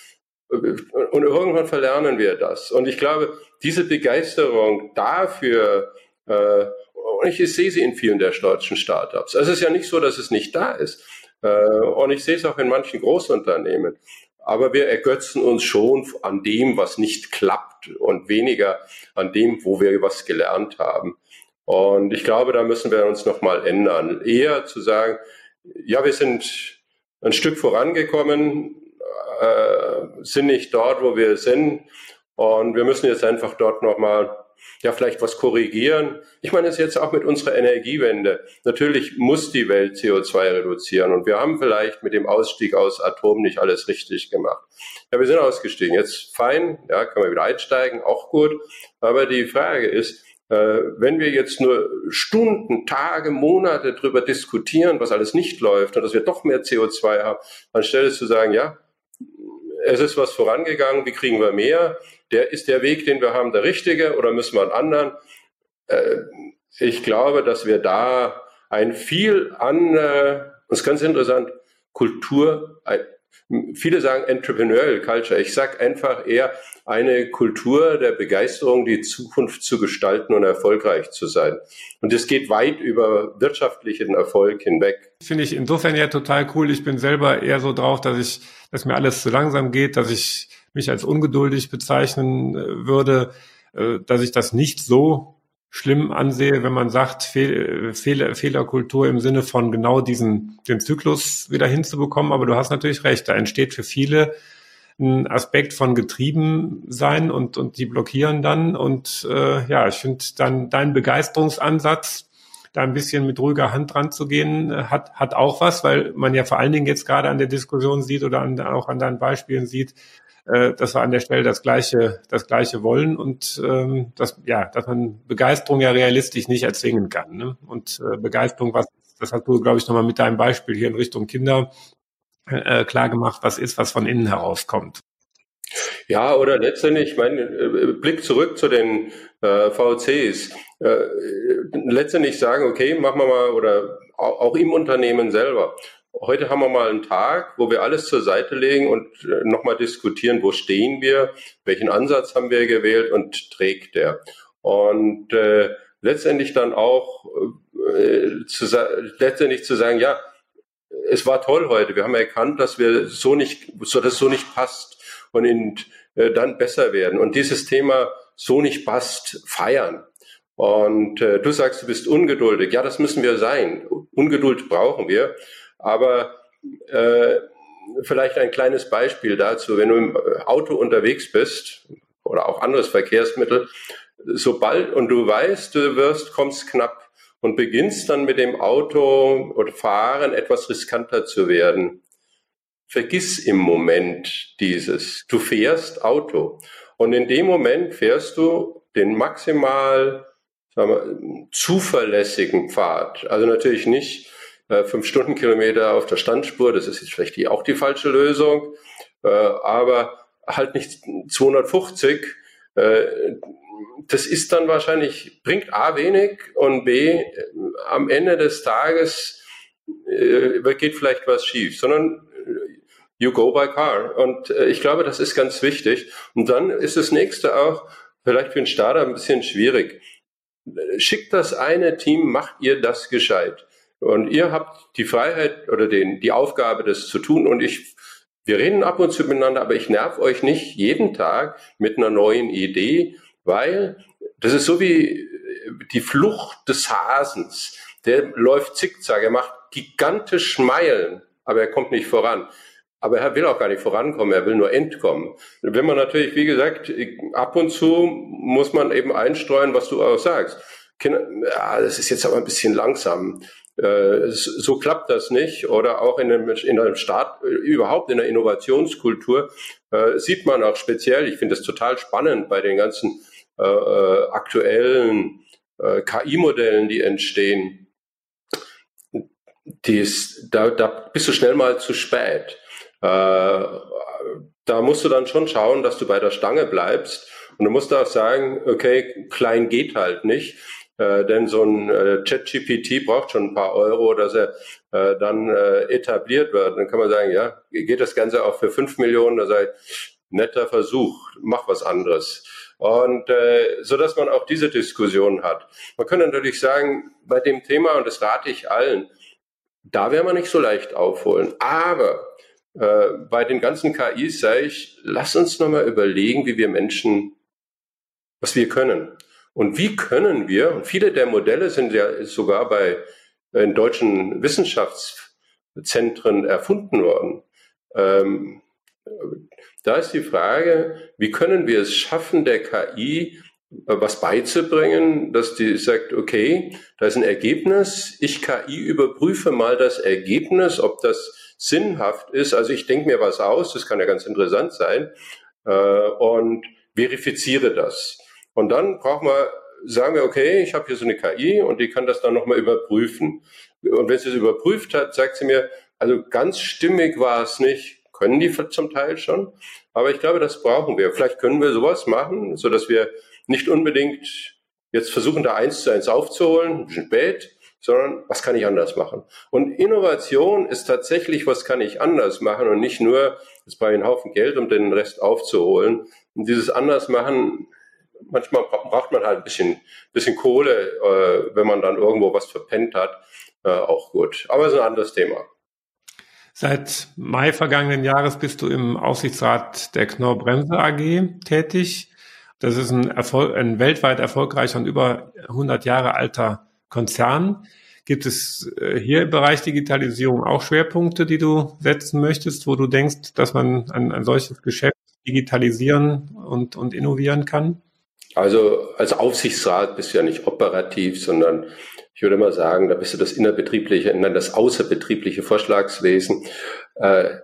Und irgendwann verlernen wir das. Und ich glaube, diese Begeisterung dafür, äh, und ich sehe sie in vielen der deutschen Startups. Also es ist ja nicht so, dass es nicht da ist. Äh, und ich sehe es auch in manchen Großunternehmen. Aber wir ergötzen uns schon an dem, was nicht klappt und weniger an dem, wo wir was gelernt haben. Und ich glaube, da müssen wir uns nochmal ändern. Eher zu sagen, ja, wir sind ein Stück vorangekommen, äh, sind nicht dort, wo wir sind. Und wir müssen jetzt einfach dort nochmal ja vielleicht was korrigieren. Ich meine es jetzt auch mit unserer Energiewende. Natürlich muss die Welt CO2 reduzieren und wir haben vielleicht mit dem Ausstieg aus Atom nicht alles richtig gemacht. Ja, wir sind ausgestiegen. Jetzt fein, ja, kann man wieder einsteigen, auch gut. Aber die Frage ist, äh, wenn wir jetzt nur Stunden, Tage, Monate darüber diskutieren, was alles nicht läuft und dass wir doch mehr CO2 haben, anstelle zu sagen, ja, es ist was vorangegangen, wie kriegen wir mehr? Der, ist der Weg, den wir haben, der richtige oder müssen wir einen anderen? Äh, ich glaube, dass wir da ein viel an, äh, das ist ganz interessant, Kultur, viele sagen Entrepreneurial Culture. Ich sage einfach eher eine Kultur der Begeisterung, die Zukunft zu gestalten und erfolgreich zu sein. Und es geht weit über wirtschaftlichen Erfolg hinweg. Finde ich insofern ja total cool. Ich bin selber eher so drauf, dass ich, dass mir alles zu langsam geht, dass ich mich als ungeduldig bezeichnen äh, würde, äh, dass ich das nicht so schlimm ansehe, wenn man sagt, Fehl, Fehler, Fehlerkultur im Sinne von genau diesen, den Zyklus wieder hinzubekommen. Aber du hast natürlich recht, da entsteht für viele ein Aspekt von getrieben sein und, und die blockieren dann. Und äh, ja, ich finde dann dein Begeisterungsansatz, da ein bisschen mit ruhiger Hand dran zu gehen, hat, hat auch was, weil man ja vor allen Dingen jetzt gerade an der Diskussion sieht oder an, auch an deinen Beispielen sieht, äh, dass wir an der Stelle das Gleiche, das Gleiche wollen und ähm, dass, ja, dass man Begeisterung ja realistisch nicht erzwingen kann. Ne? Und äh, Begeisterung, was, das hast du, glaube ich, nochmal mit deinem Beispiel hier in Richtung Kinder äh, klar gemacht, was ist, was von innen herauskommt. Ja, oder letztendlich, ich meine, äh, Blick zurück zu den äh, VCs. Äh, letztendlich sagen, okay, machen wir mal, oder auch im Unternehmen selber, Heute haben wir mal einen Tag, wo wir alles zur Seite legen und äh, nochmal diskutieren, wo stehen wir, welchen Ansatz haben wir gewählt und trägt der. Und äh, letztendlich dann auch äh, zu, letztendlich zu sagen, ja, es war toll heute. Wir haben erkannt, dass wir so nicht, so dass so nicht passt und in, äh, dann besser werden. Und dieses Thema so nicht passt, feiern. Und äh, du sagst, du bist ungeduldig. Ja, das müssen wir sein. Ungeduld brauchen wir. Aber äh, vielleicht ein kleines Beispiel dazu. Wenn du im Auto unterwegs bist oder auch anderes Verkehrsmittel, sobald und du weißt, du wirst, kommst knapp und beginnst dann mit dem Auto oder Fahren etwas riskanter zu werden. Vergiss im Moment dieses. Du fährst Auto. Und in dem Moment fährst du den maximal wir, zuverlässigen Pfad. Also natürlich nicht äh, fünf Stundenkilometer auf der Standspur. Das ist jetzt vielleicht die, auch die falsche Lösung, äh, aber halt nicht 250. Äh, das ist dann wahrscheinlich, bringt A wenig und B, äh, am Ende des Tages äh, geht vielleicht was schief, sondern äh, you go by car. Und ich glaube, das ist ganz wichtig. Und dann ist das nächste auch vielleicht für einen Starter ein bisschen schwierig. Schickt das eine Team, macht ihr das gescheit. Und ihr habt die Freiheit oder den, die Aufgabe, das zu tun. Und ich, wir reden ab und zu miteinander, aber ich nerv euch nicht jeden Tag mit einer neuen Idee, weil das ist so wie die Flucht des Hasens. Der läuft zickzack, er macht gigantisch Meilen, aber er kommt nicht voran. Aber er will auch gar nicht vorankommen, er will nur entkommen. Wenn man natürlich, wie gesagt, ab und zu muss man eben einstreuen, was du auch sagst. Kinder, ja, das ist jetzt aber ein bisschen langsam. Äh, so klappt das nicht. Oder auch in einem, in einem Staat, überhaupt in der Innovationskultur, äh, sieht man auch speziell, ich finde es total spannend bei den ganzen äh, äh aktuellen äh, KI-Modellen, die entstehen. Dies, da, da bist du schnell mal zu spät. Äh, da musst du dann schon schauen, dass du bei der Stange bleibst. Und du musst auch sagen, okay, klein geht halt nicht. Äh, denn so ein äh, ChatGPT braucht schon ein paar Euro, dass er äh, dann äh, etabliert wird. Dann kann man sagen, ja, geht das Ganze auch für fünf Millionen? Da sei netter Versuch, mach was anderes. Und äh, so dass man auch diese Diskussion hat. Man könnte natürlich sagen, bei dem Thema, und das rate ich allen, da werden wir nicht so leicht aufholen. Aber äh, bei den ganzen KIs sage ich, lass uns nochmal überlegen, wie wir Menschen, was wir können. Und wie können wir, und viele der Modelle sind ja sogar bei in deutschen Wissenschaftszentren erfunden worden. Ähm, da ist die Frage, wie können wir es schaffen, der KI was beizubringen, dass die sagt, okay, da ist ein Ergebnis, ich KI überprüfe mal das Ergebnis, ob das sinnhaft ist. Also ich denke mir was aus, das kann ja ganz interessant sein, äh, und verifiziere das. Und dann braucht man, sagen wir, okay, ich habe hier so eine KI und die kann das dann nochmal überprüfen. Und wenn sie es überprüft hat, sagt sie mir, also ganz stimmig war es nicht, können die zum Teil schon. Aber ich glaube, das brauchen wir. Vielleicht können wir sowas machen, so dass wir nicht unbedingt jetzt versuchen, da eins zu eins aufzuholen, ein bisschen spät, sondern was kann ich anders machen? Und Innovation ist tatsächlich, was kann ich anders machen und nicht nur, es brauche einen Haufen Geld, um den Rest aufzuholen. Und dieses anders machen manchmal braucht man halt ein bisschen, bisschen Kohle, äh, wenn man dann irgendwo was verpennt hat, äh, auch gut. Aber es ist ein anderes Thema. Seit Mai vergangenen Jahres bist du im Aufsichtsrat der Knorr Bremse AG tätig. Das ist ein, Erfolg, ein weltweit erfolgreicher und über 100 Jahre alter Konzern. Gibt es äh, hier im Bereich Digitalisierung auch Schwerpunkte, die du setzen möchtest, wo du denkst, dass man ein, ein solches Geschäft digitalisieren und, und innovieren kann? Also als Aufsichtsrat bist du ja nicht operativ, sondern ich würde mal sagen, da bist du das innerbetriebliche, nein, das außerbetriebliche Vorschlagswesen. Äh,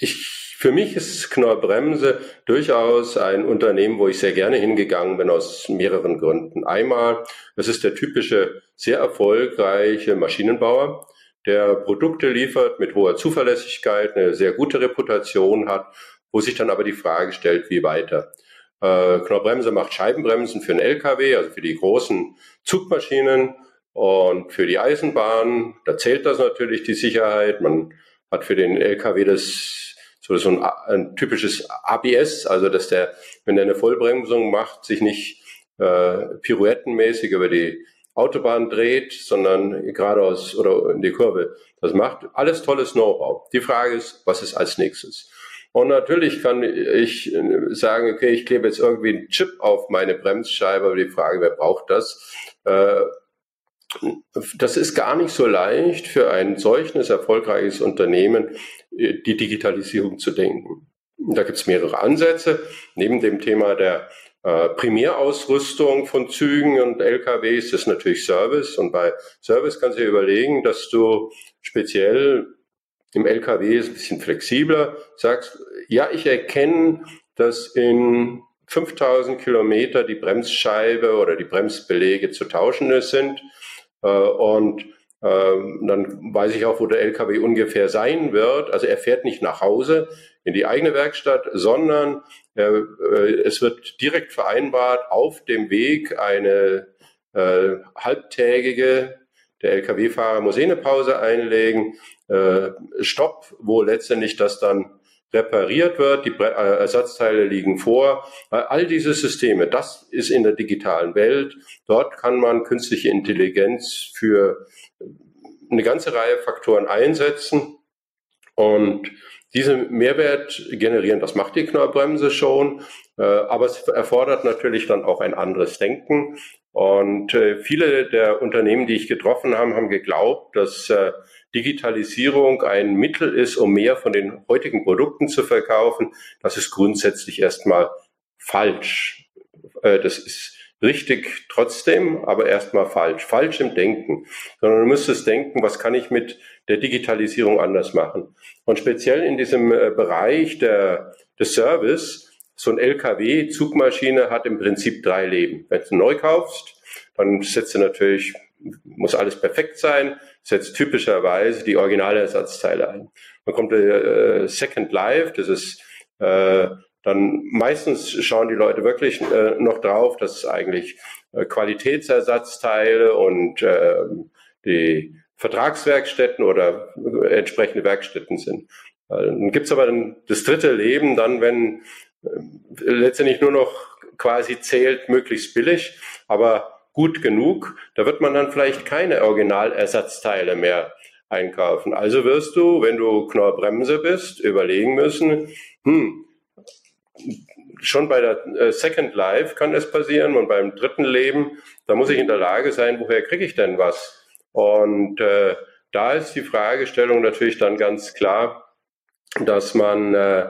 ich, für mich ist Knorr Bremse durchaus ein Unternehmen, wo ich sehr gerne hingegangen bin aus mehreren Gründen. Einmal, es ist der typische, sehr erfolgreiche Maschinenbauer, der Produkte liefert mit hoher Zuverlässigkeit, eine sehr gute Reputation hat, wo sich dann aber die Frage stellt, wie weiter. Äh, Knorrbremse macht Scheibenbremsen für den LKW, also für die großen Zugmaschinen und für die Eisenbahn. Da zählt das natürlich die Sicherheit. Man hat für den LKW das so, so ein, ein typisches ABS, also dass der, wenn er eine Vollbremsung macht, sich nicht äh, pirouettenmäßig über die Autobahn dreht, sondern geradeaus oder in die Kurve das macht. Alles tolles Know-how. Die Frage ist, was ist als nächstes? Und natürlich kann ich sagen, okay, ich klebe jetzt irgendwie einen Chip auf meine Bremsscheibe, aber die Frage, wer braucht das? Äh, das ist gar nicht so leicht für ein solches erfolgreiches Unternehmen, die Digitalisierung zu denken. Da gibt es mehrere Ansätze. Neben dem Thema der äh, Primärausrüstung von Zügen und LKWs ist natürlich Service. Und bei Service kannst du dir überlegen, dass du speziell im LKW ist ein bisschen flexibler, sagst, ja, ich erkenne, dass in 5000 Kilometer die Bremsscheibe oder die Bremsbelege zu tauschen sind. Äh, und ähm, dann weiß ich auch, wo der LKW ungefähr sein wird. Also er fährt nicht nach Hause in die eigene Werkstatt, sondern äh, es wird direkt vereinbart auf dem Weg eine äh, halbtägige der Lkw-Fahrer muss eh eine Pause einlegen, äh, Stopp, wo letztendlich das dann repariert wird, die äh, Ersatzteile liegen vor. All diese Systeme, das ist in der digitalen Welt. Dort kann man künstliche Intelligenz für eine ganze Reihe Faktoren einsetzen und diese Mehrwert generieren. Das macht die Knorrbremse schon, äh, aber es erfordert natürlich dann auch ein anderes Denken. Und äh, viele der Unternehmen, die ich getroffen habe, haben geglaubt, dass äh, Digitalisierung ein Mittel ist, um mehr von den heutigen Produkten zu verkaufen. Das ist grundsätzlich erstmal falsch. Äh, das ist richtig trotzdem, aber erstmal falsch. Falsch im Denken. Sondern du müsstest denken, was kann ich mit der Digitalisierung anders machen? Und speziell in diesem äh, Bereich der, des Service, so ein LKW, Zugmaschine hat im Prinzip drei Leben. Wenn du neu kaufst, dann setzt du natürlich, muss alles perfekt sein, setzt typischerweise die Originalersatzteile ein. Dann kommt der äh, Second Life, das ist äh, dann meistens schauen die Leute wirklich äh, noch drauf, dass eigentlich äh, Qualitätsersatzteile und äh, die Vertragswerkstätten oder äh, entsprechende Werkstätten sind. Äh, dann gibt's aber dann das dritte Leben, dann wenn letztendlich nur noch quasi zählt, möglichst billig, aber gut genug, da wird man dann vielleicht keine Originalersatzteile mehr einkaufen. Also wirst du, wenn du Knorrbremse bist, überlegen müssen, hm, schon bei der äh, Second Life kann es passieren und beim dritten Leben, da muss ich in der Lage sein, woher kriege ich denn was? Und äh, da ist die Fragestellung natürlich dann ganz klar, dass man, äh,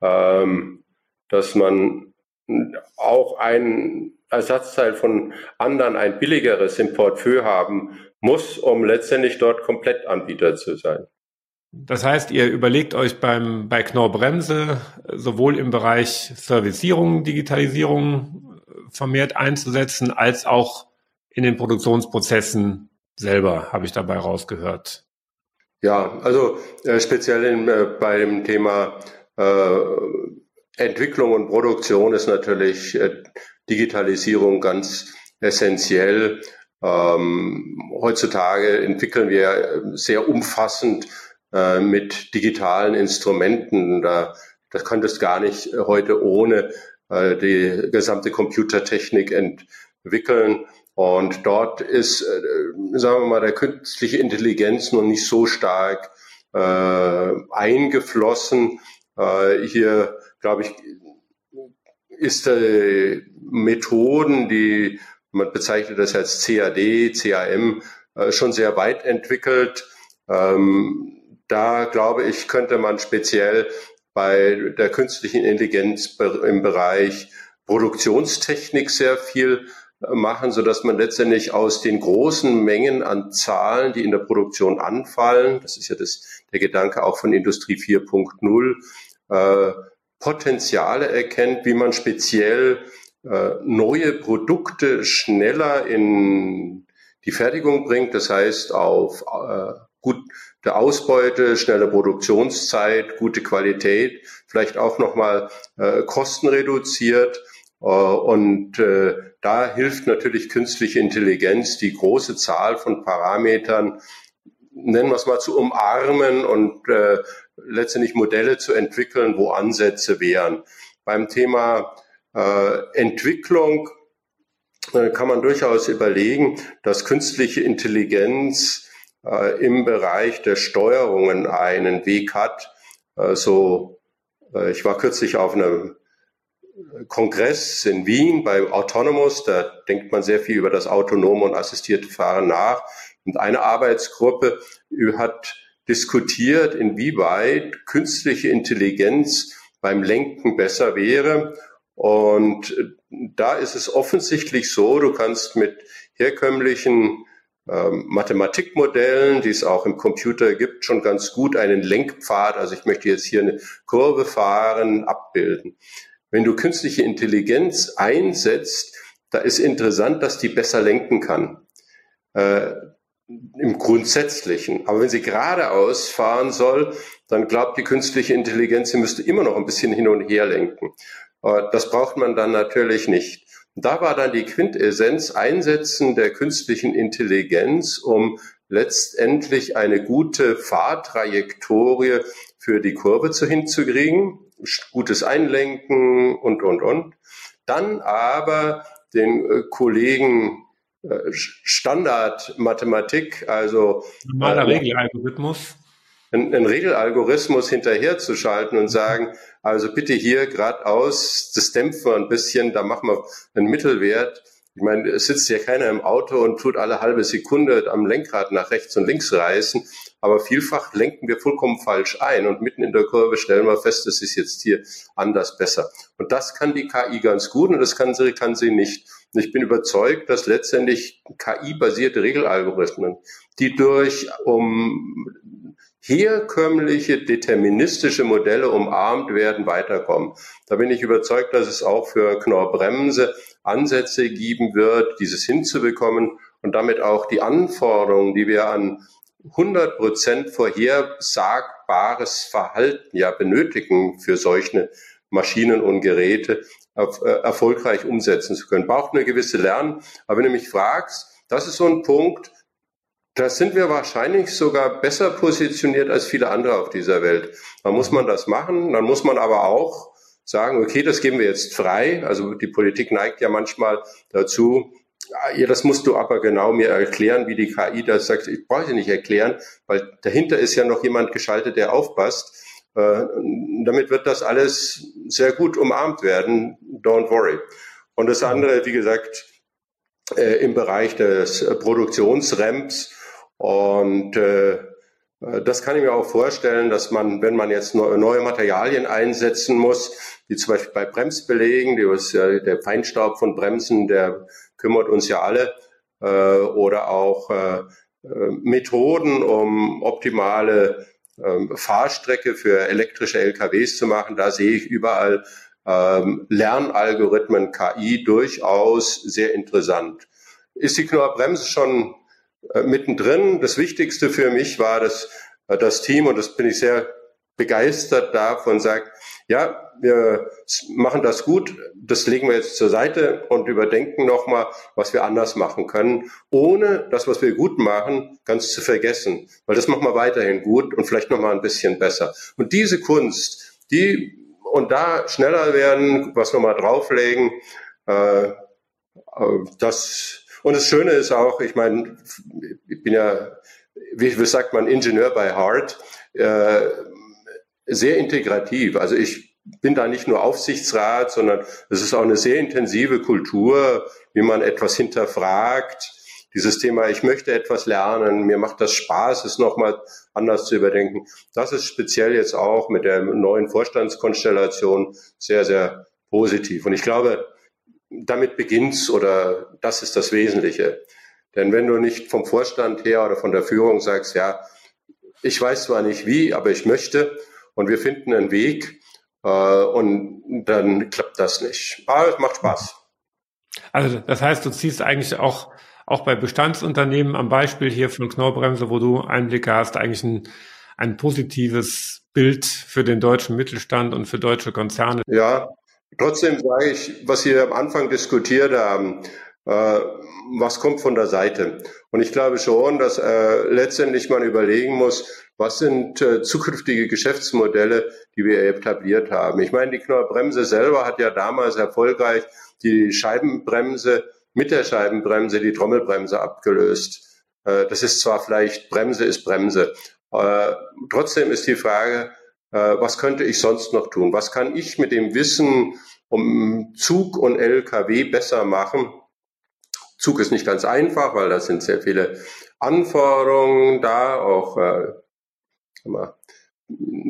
ähm, dass man auch ein Ersatzteil von anderen, ein billigeres im Portfolio haben muss, um letztendlich dort Komplettanbieter zu sein. Das heißt, ihr überlegt euch beim, bei Knorr Bremse sowohl im Bereich Servicierung, Digitalisierung vermehrt einzusetzen, als auch in den Produktionsprozessen selber, habe ich dabei rausgehört. Ja, also äh, speziell in, äh, beim Thema äh, Entwicklung und Produktion ist natürlich äh, Digitalisierung ganz essentiell. Ähm, heutzutage entwickeln wir sehr umfassend äh, mit digitalen Instrumenten. Da, das könntest gar nicht heute ohne äh, die gesamte Computertechnik entwickeln. Und dort ist, äh, sagen wir mal, der künstliche Intelligenz noch nicht so stark äh, eingeflossen. Äh, hier, glaube ich, ist äh, Methoden, die man bezeichnet das als CAD, CAM, äh, schon sehr weit entwickelt. Ähm, da glaube ich, könnte man speziell bei der künstlichen Intelligenz im Bereich Produktionstechnik sehr viel äh, machen, so dass man letztendlich aus den großen Mengen an Zahlen, die in der Produktion anfallen, das ist ja das, der Gedanke auch von Industrie 4.0, äh, Potenziale erkennt, wie man speziell äh, neue Produkte schneller in die Fertigung bringt, das heißt auf äh, gute Ausbeute, schnelle Produktionszeit, gute Qualität, vielleicht auch nochmal äh, Kosten reduziert. Äh, und äh, da hilft natürlich künstliche Intelligenz, die große Zahl von Parametern, nennen wir es mal, zu umarmen und äh, letztendlich Modelle zu entwickeln, wo Ansätze wären. Beim Thema äh, Entwicklung äh, kann man durchaus überlegen, dass künstliche Intelligenz äh, im Bereich der Steuerungen einen Weg hat. Äh, so, äh, ich war kürzlich auf einem Kongress in Wien bei Autonomous, da denkt man sehr viel über das autonome und assistierte Fahren nach. Und eine Arbeitsgruppe hat diskutiert, inwieweit künstliche Intelligenz beim Lenken besser wäre. Und da ist es offensichtlich so, du kannst mit herkömmlichen ähm, Mathematikmodellen, die es auch im Computer gibt, schon ganz gut einen Lenkpfad, also ich möchte jetzt hier eine Kurve fahren, abbilden. Wenn du künstliche Intelligenz einsetzt, da ist interessant, dass die besser lenken kann. Äh, Im Grundsätzlichen. Aber wenn sie geradeaus fahren soll, dann glaubt die künstliche Intelligenz, sie müsste immer noch ein bisschen hin und her lenken. Das braucht man dann natürlich nicht. Da war dann die Quintessenz Einsetzen der künstlichen Intelligenz, um letztendlich eine gute Fahrtrajektorie für die Kurve zu hinzukriegen, gutes Einlenken und, und, und. Dann aber den äh, Kollegen Standardmathematik, also normaler äh, Regelalgorithmus, einen Regelalgorithmus hinterherzuschalten und sagen, also bitte hier geradeaus, das dämpfen wir ein bisschen, da machen wir einen Mittelwert. Ich meine, es sitzt ja keiner im Auto und tut alle halbe Sekunde am Lenkrad nach rechts und links reißen. Aber vielfach lenken wir vollkommen falsch ein und mitten in der Kurve stellen wir fest, das ist jetzt hier anders besser. Und das kann die KI ganz gut und das kann sie, kann sie nicht. Ich bin überzeugt, dass letztendlich KI-basierte Regelalgorithmen, die durch um herkömmliche deterministische Modelle umarmt werden, weiterkommen. Da bin ich überzeugt, dass es auch für Knorr-Bremse Ansätze geben wird, dieses hinzubekommen und damit auch die Anforderungen, die wir an 100 Prozent vorhersagbares Verhalten ja benötigen für solche Maschinen und Geräte, erfolgreich umsetzen zu können. Braucht eine gewisse Lernen. Aber wenn du mich fragst, das ist so ein Punkt, da sind wir wahrscheinlich sogar besser positioniert als viele andere auf dieser Welt. Dann muss man das machen, dann muss man aber auch sagen, okay, das geben wir jetzt frei. Also die Politik neigt ja manchmal dazu, ja, das musst du aber genau mir erklären, wie die KI das sagt. Ich brauche sie nicht erklären, weil dahinter ist ja noch jemand geschaltet, der aufpasst. Äh, damit wird das alles sehr gut umarmt werden. Don't worry. Und das andere, wie gesagt, äh, im Bereich des Produktionsramps und äh, das kann ich mir auch vorstellen, dass man, wenn man jetzt neue Materialien einsetzen muss, wie zum Beispiel bei Bremsbelägen, ja der Feinstaub von Bremsen, der kümmert uns ja alle, äh, oder auch äh, äh Methoden, um optimale äh, Fahrstrecke für elektrische LKWs zu machen. Da sehe ich überall ähm, Lernalgorithmen, KI durchaus sehr interessant. Ist die Knorrbremse schon äh, mittendrin. Das Wichtigste für mich war, dass äh, das Team, und das bin ich sehr begeistert davon, sagt, ja, wir machen das gut, das legen wir jetzt zur Seite und überdenken nochmal, was wir anders machen können, ohne das, was wir gut machen, ganz zu vergessen. Weil das machen wir weiterhin gut und vielleicht nochmal ein bisschen besser. Und diese Kunst, die und da schneller werden, was nochmal drauflegen, äh, äh das und das Schöne ist auch, ich meine, ich bin ja, wie, wie sagt man, Ingenieur bei Heart, äh, sehr integrativ. Also ich bin da nicht nur Aufsichtsrat, sondern es ist auch eine sehr intensive Kultur, wie man etwas hinterfragt. Dieses Thema, ich möchte etwas lernen, mir macht das Spaß, es nochmal anders zu überdenken. Das ist speziell jetzt auch mit der neuen Vorstandskonstellation sehr, sehr positiv. Und ich glaube, damit beginnt's oder das ist das Wesentliche. Denn wenn du nicht vom Vorstand her oder von der Führung sagst, ja, ich weiß zwar nicht wie, aber ich möchte und wir finden einen Weg äh, und dann klappt das nicht. Aber es macht Spaß. Also das heißt, du ziehst eigentlich auch auch bei Bestandsunternehmen am Beispiel hier von Knorrbremse, wo du Einblicke hast, eigentlich ein, ein positives Bild für den deutschen Mittelstand und für deutsche Konzerne. Ja, Trotzdem sage ich, was wir am Anfang diskutiert haben, äh, was kommt von der Seite? Und ich glaube schon, dass äh, letztendlich man überlegen muss, was sind äh, zukünftige Geschäftsmodelle, die wir etabliert haben. Ich meine, die Knorrbremse selber hat ja damals erfolgreich die Scheibenbremse mit der Scheibenbremse die Trommelbremse abgelöst. Äh, das ist zwar vielleicht Bremse ist Bremse. Äh, trotzdem ist die Frage, äh, was könnte ich sonst noch tun? Was kann ich mit dem Wissen um Zug und LKW besser machen? Zug ist nicht ganz einfach, weil da sind sehr viele Anforderungen da, auch äh,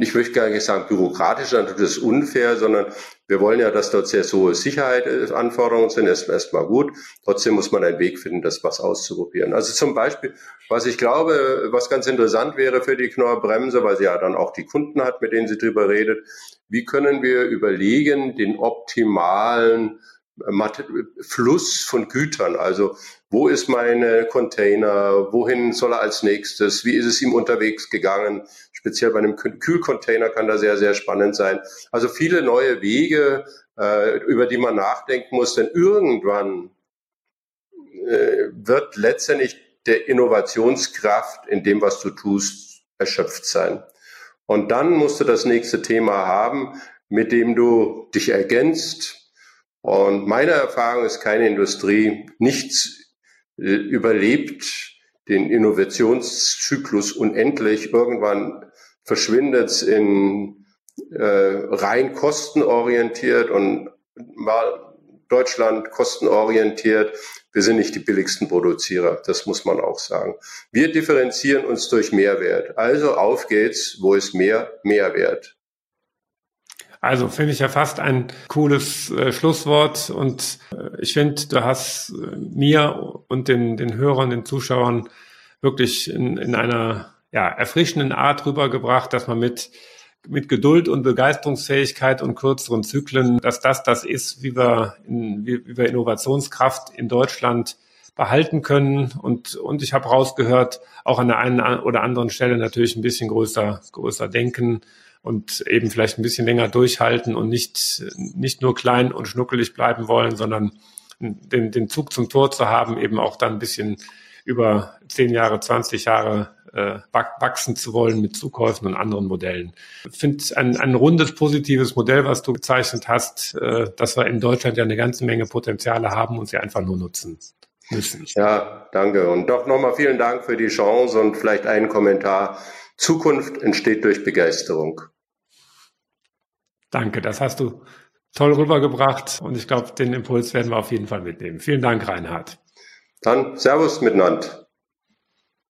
ich möchte gar nicht sagen bürokratisch, das ist unfair, sondern wir wollen ja, dass dort sehr hohe Sicherheitsanforderungen sind. Das ist erstmal gut. Trotzdem muss man einen Weg finden, das was auszuprobieren. Also zum Beispiel, was ich glaube, was ganz interessant wäre für die Knorrbremse, weil sie ja dann auch die Kunden hat, mit denen sie drüber redet. Wie können wir überlegen, den optimalen Fluss von Gütern. Also wo ist meine Container? Wohin soll er als nächstes? Wie ist es ihm unterwegs gegangen? Speziell bei einem Kühlcontainer kann da sehr, sehr spannend sein. Also viele neue Wege, äh, über die man nachdenken muss, denn irgendwann äh, wird letztendlich der Innovationskraft in dem, was du tust, erschöpft sein. Und dann musst du das nächste Thema haben, mit dem du dich ergänzt, und meine Erfahrung ist, keine Industrie, nichts äh, überlebt den Innovationszyklus unendlich. Irgendwann verschwindet es in äh, rein kostenorientiert und mal Deutschland kostenorientiert. Wir sind nicht die billigsten Produzierer, das muss man auch sagen. Wir differenzieren uns durch Mehrwert. Also auf geht's, wo ist mehr Mehrwert? Also finde ich ja fast ein cooles äh, Schlusswort und äh, ich finde, du hast äh, mir und den, den Hörern, den Zuschauern wirklich in, in einer ja, erfrischenden Art rübergebracht, dass man mit mit Geduld und Begeisterungsfähigkeit und kürzeren Zyklen, dass das das ist, wie wir, in, wie, wie wir Innovationskraft in Deutschland behalten können. Und, und ich habe rausgehört, auch an der einen oder anderen Stelle natürlich ein bisschen größer, größer denken und eben vielleicht ein bisschen länger durchhalten und nicht, nicht nur klein und schnuckelig bleiben wollen, sondern den, den Zug zum Tor zu haben, eben auch dann ein bisschen über zehn Jahre, 20 Jahre äh, wachsen zu wollen mit Zukäufen und anderen Modellen. Ich finde ein, ein rundes, positives Modell, was du gezeichnet hast, äh, dass wir in Deutschland ja eine ganze Menge Potenziale haben und sie einfach nur nutzen müssen. Ja, danke. Und doch nochmal vielen Dank für die Chance und vielleicht einen Kommentar. Zukunft entsteht durch Begeisterung. Danke, das hast du toll rübergebracht und ich glaube, den Impuls werden wir auf jeden Fall mitnehmen. Vielen Dank, Reinhard. Dann Servus miteinander.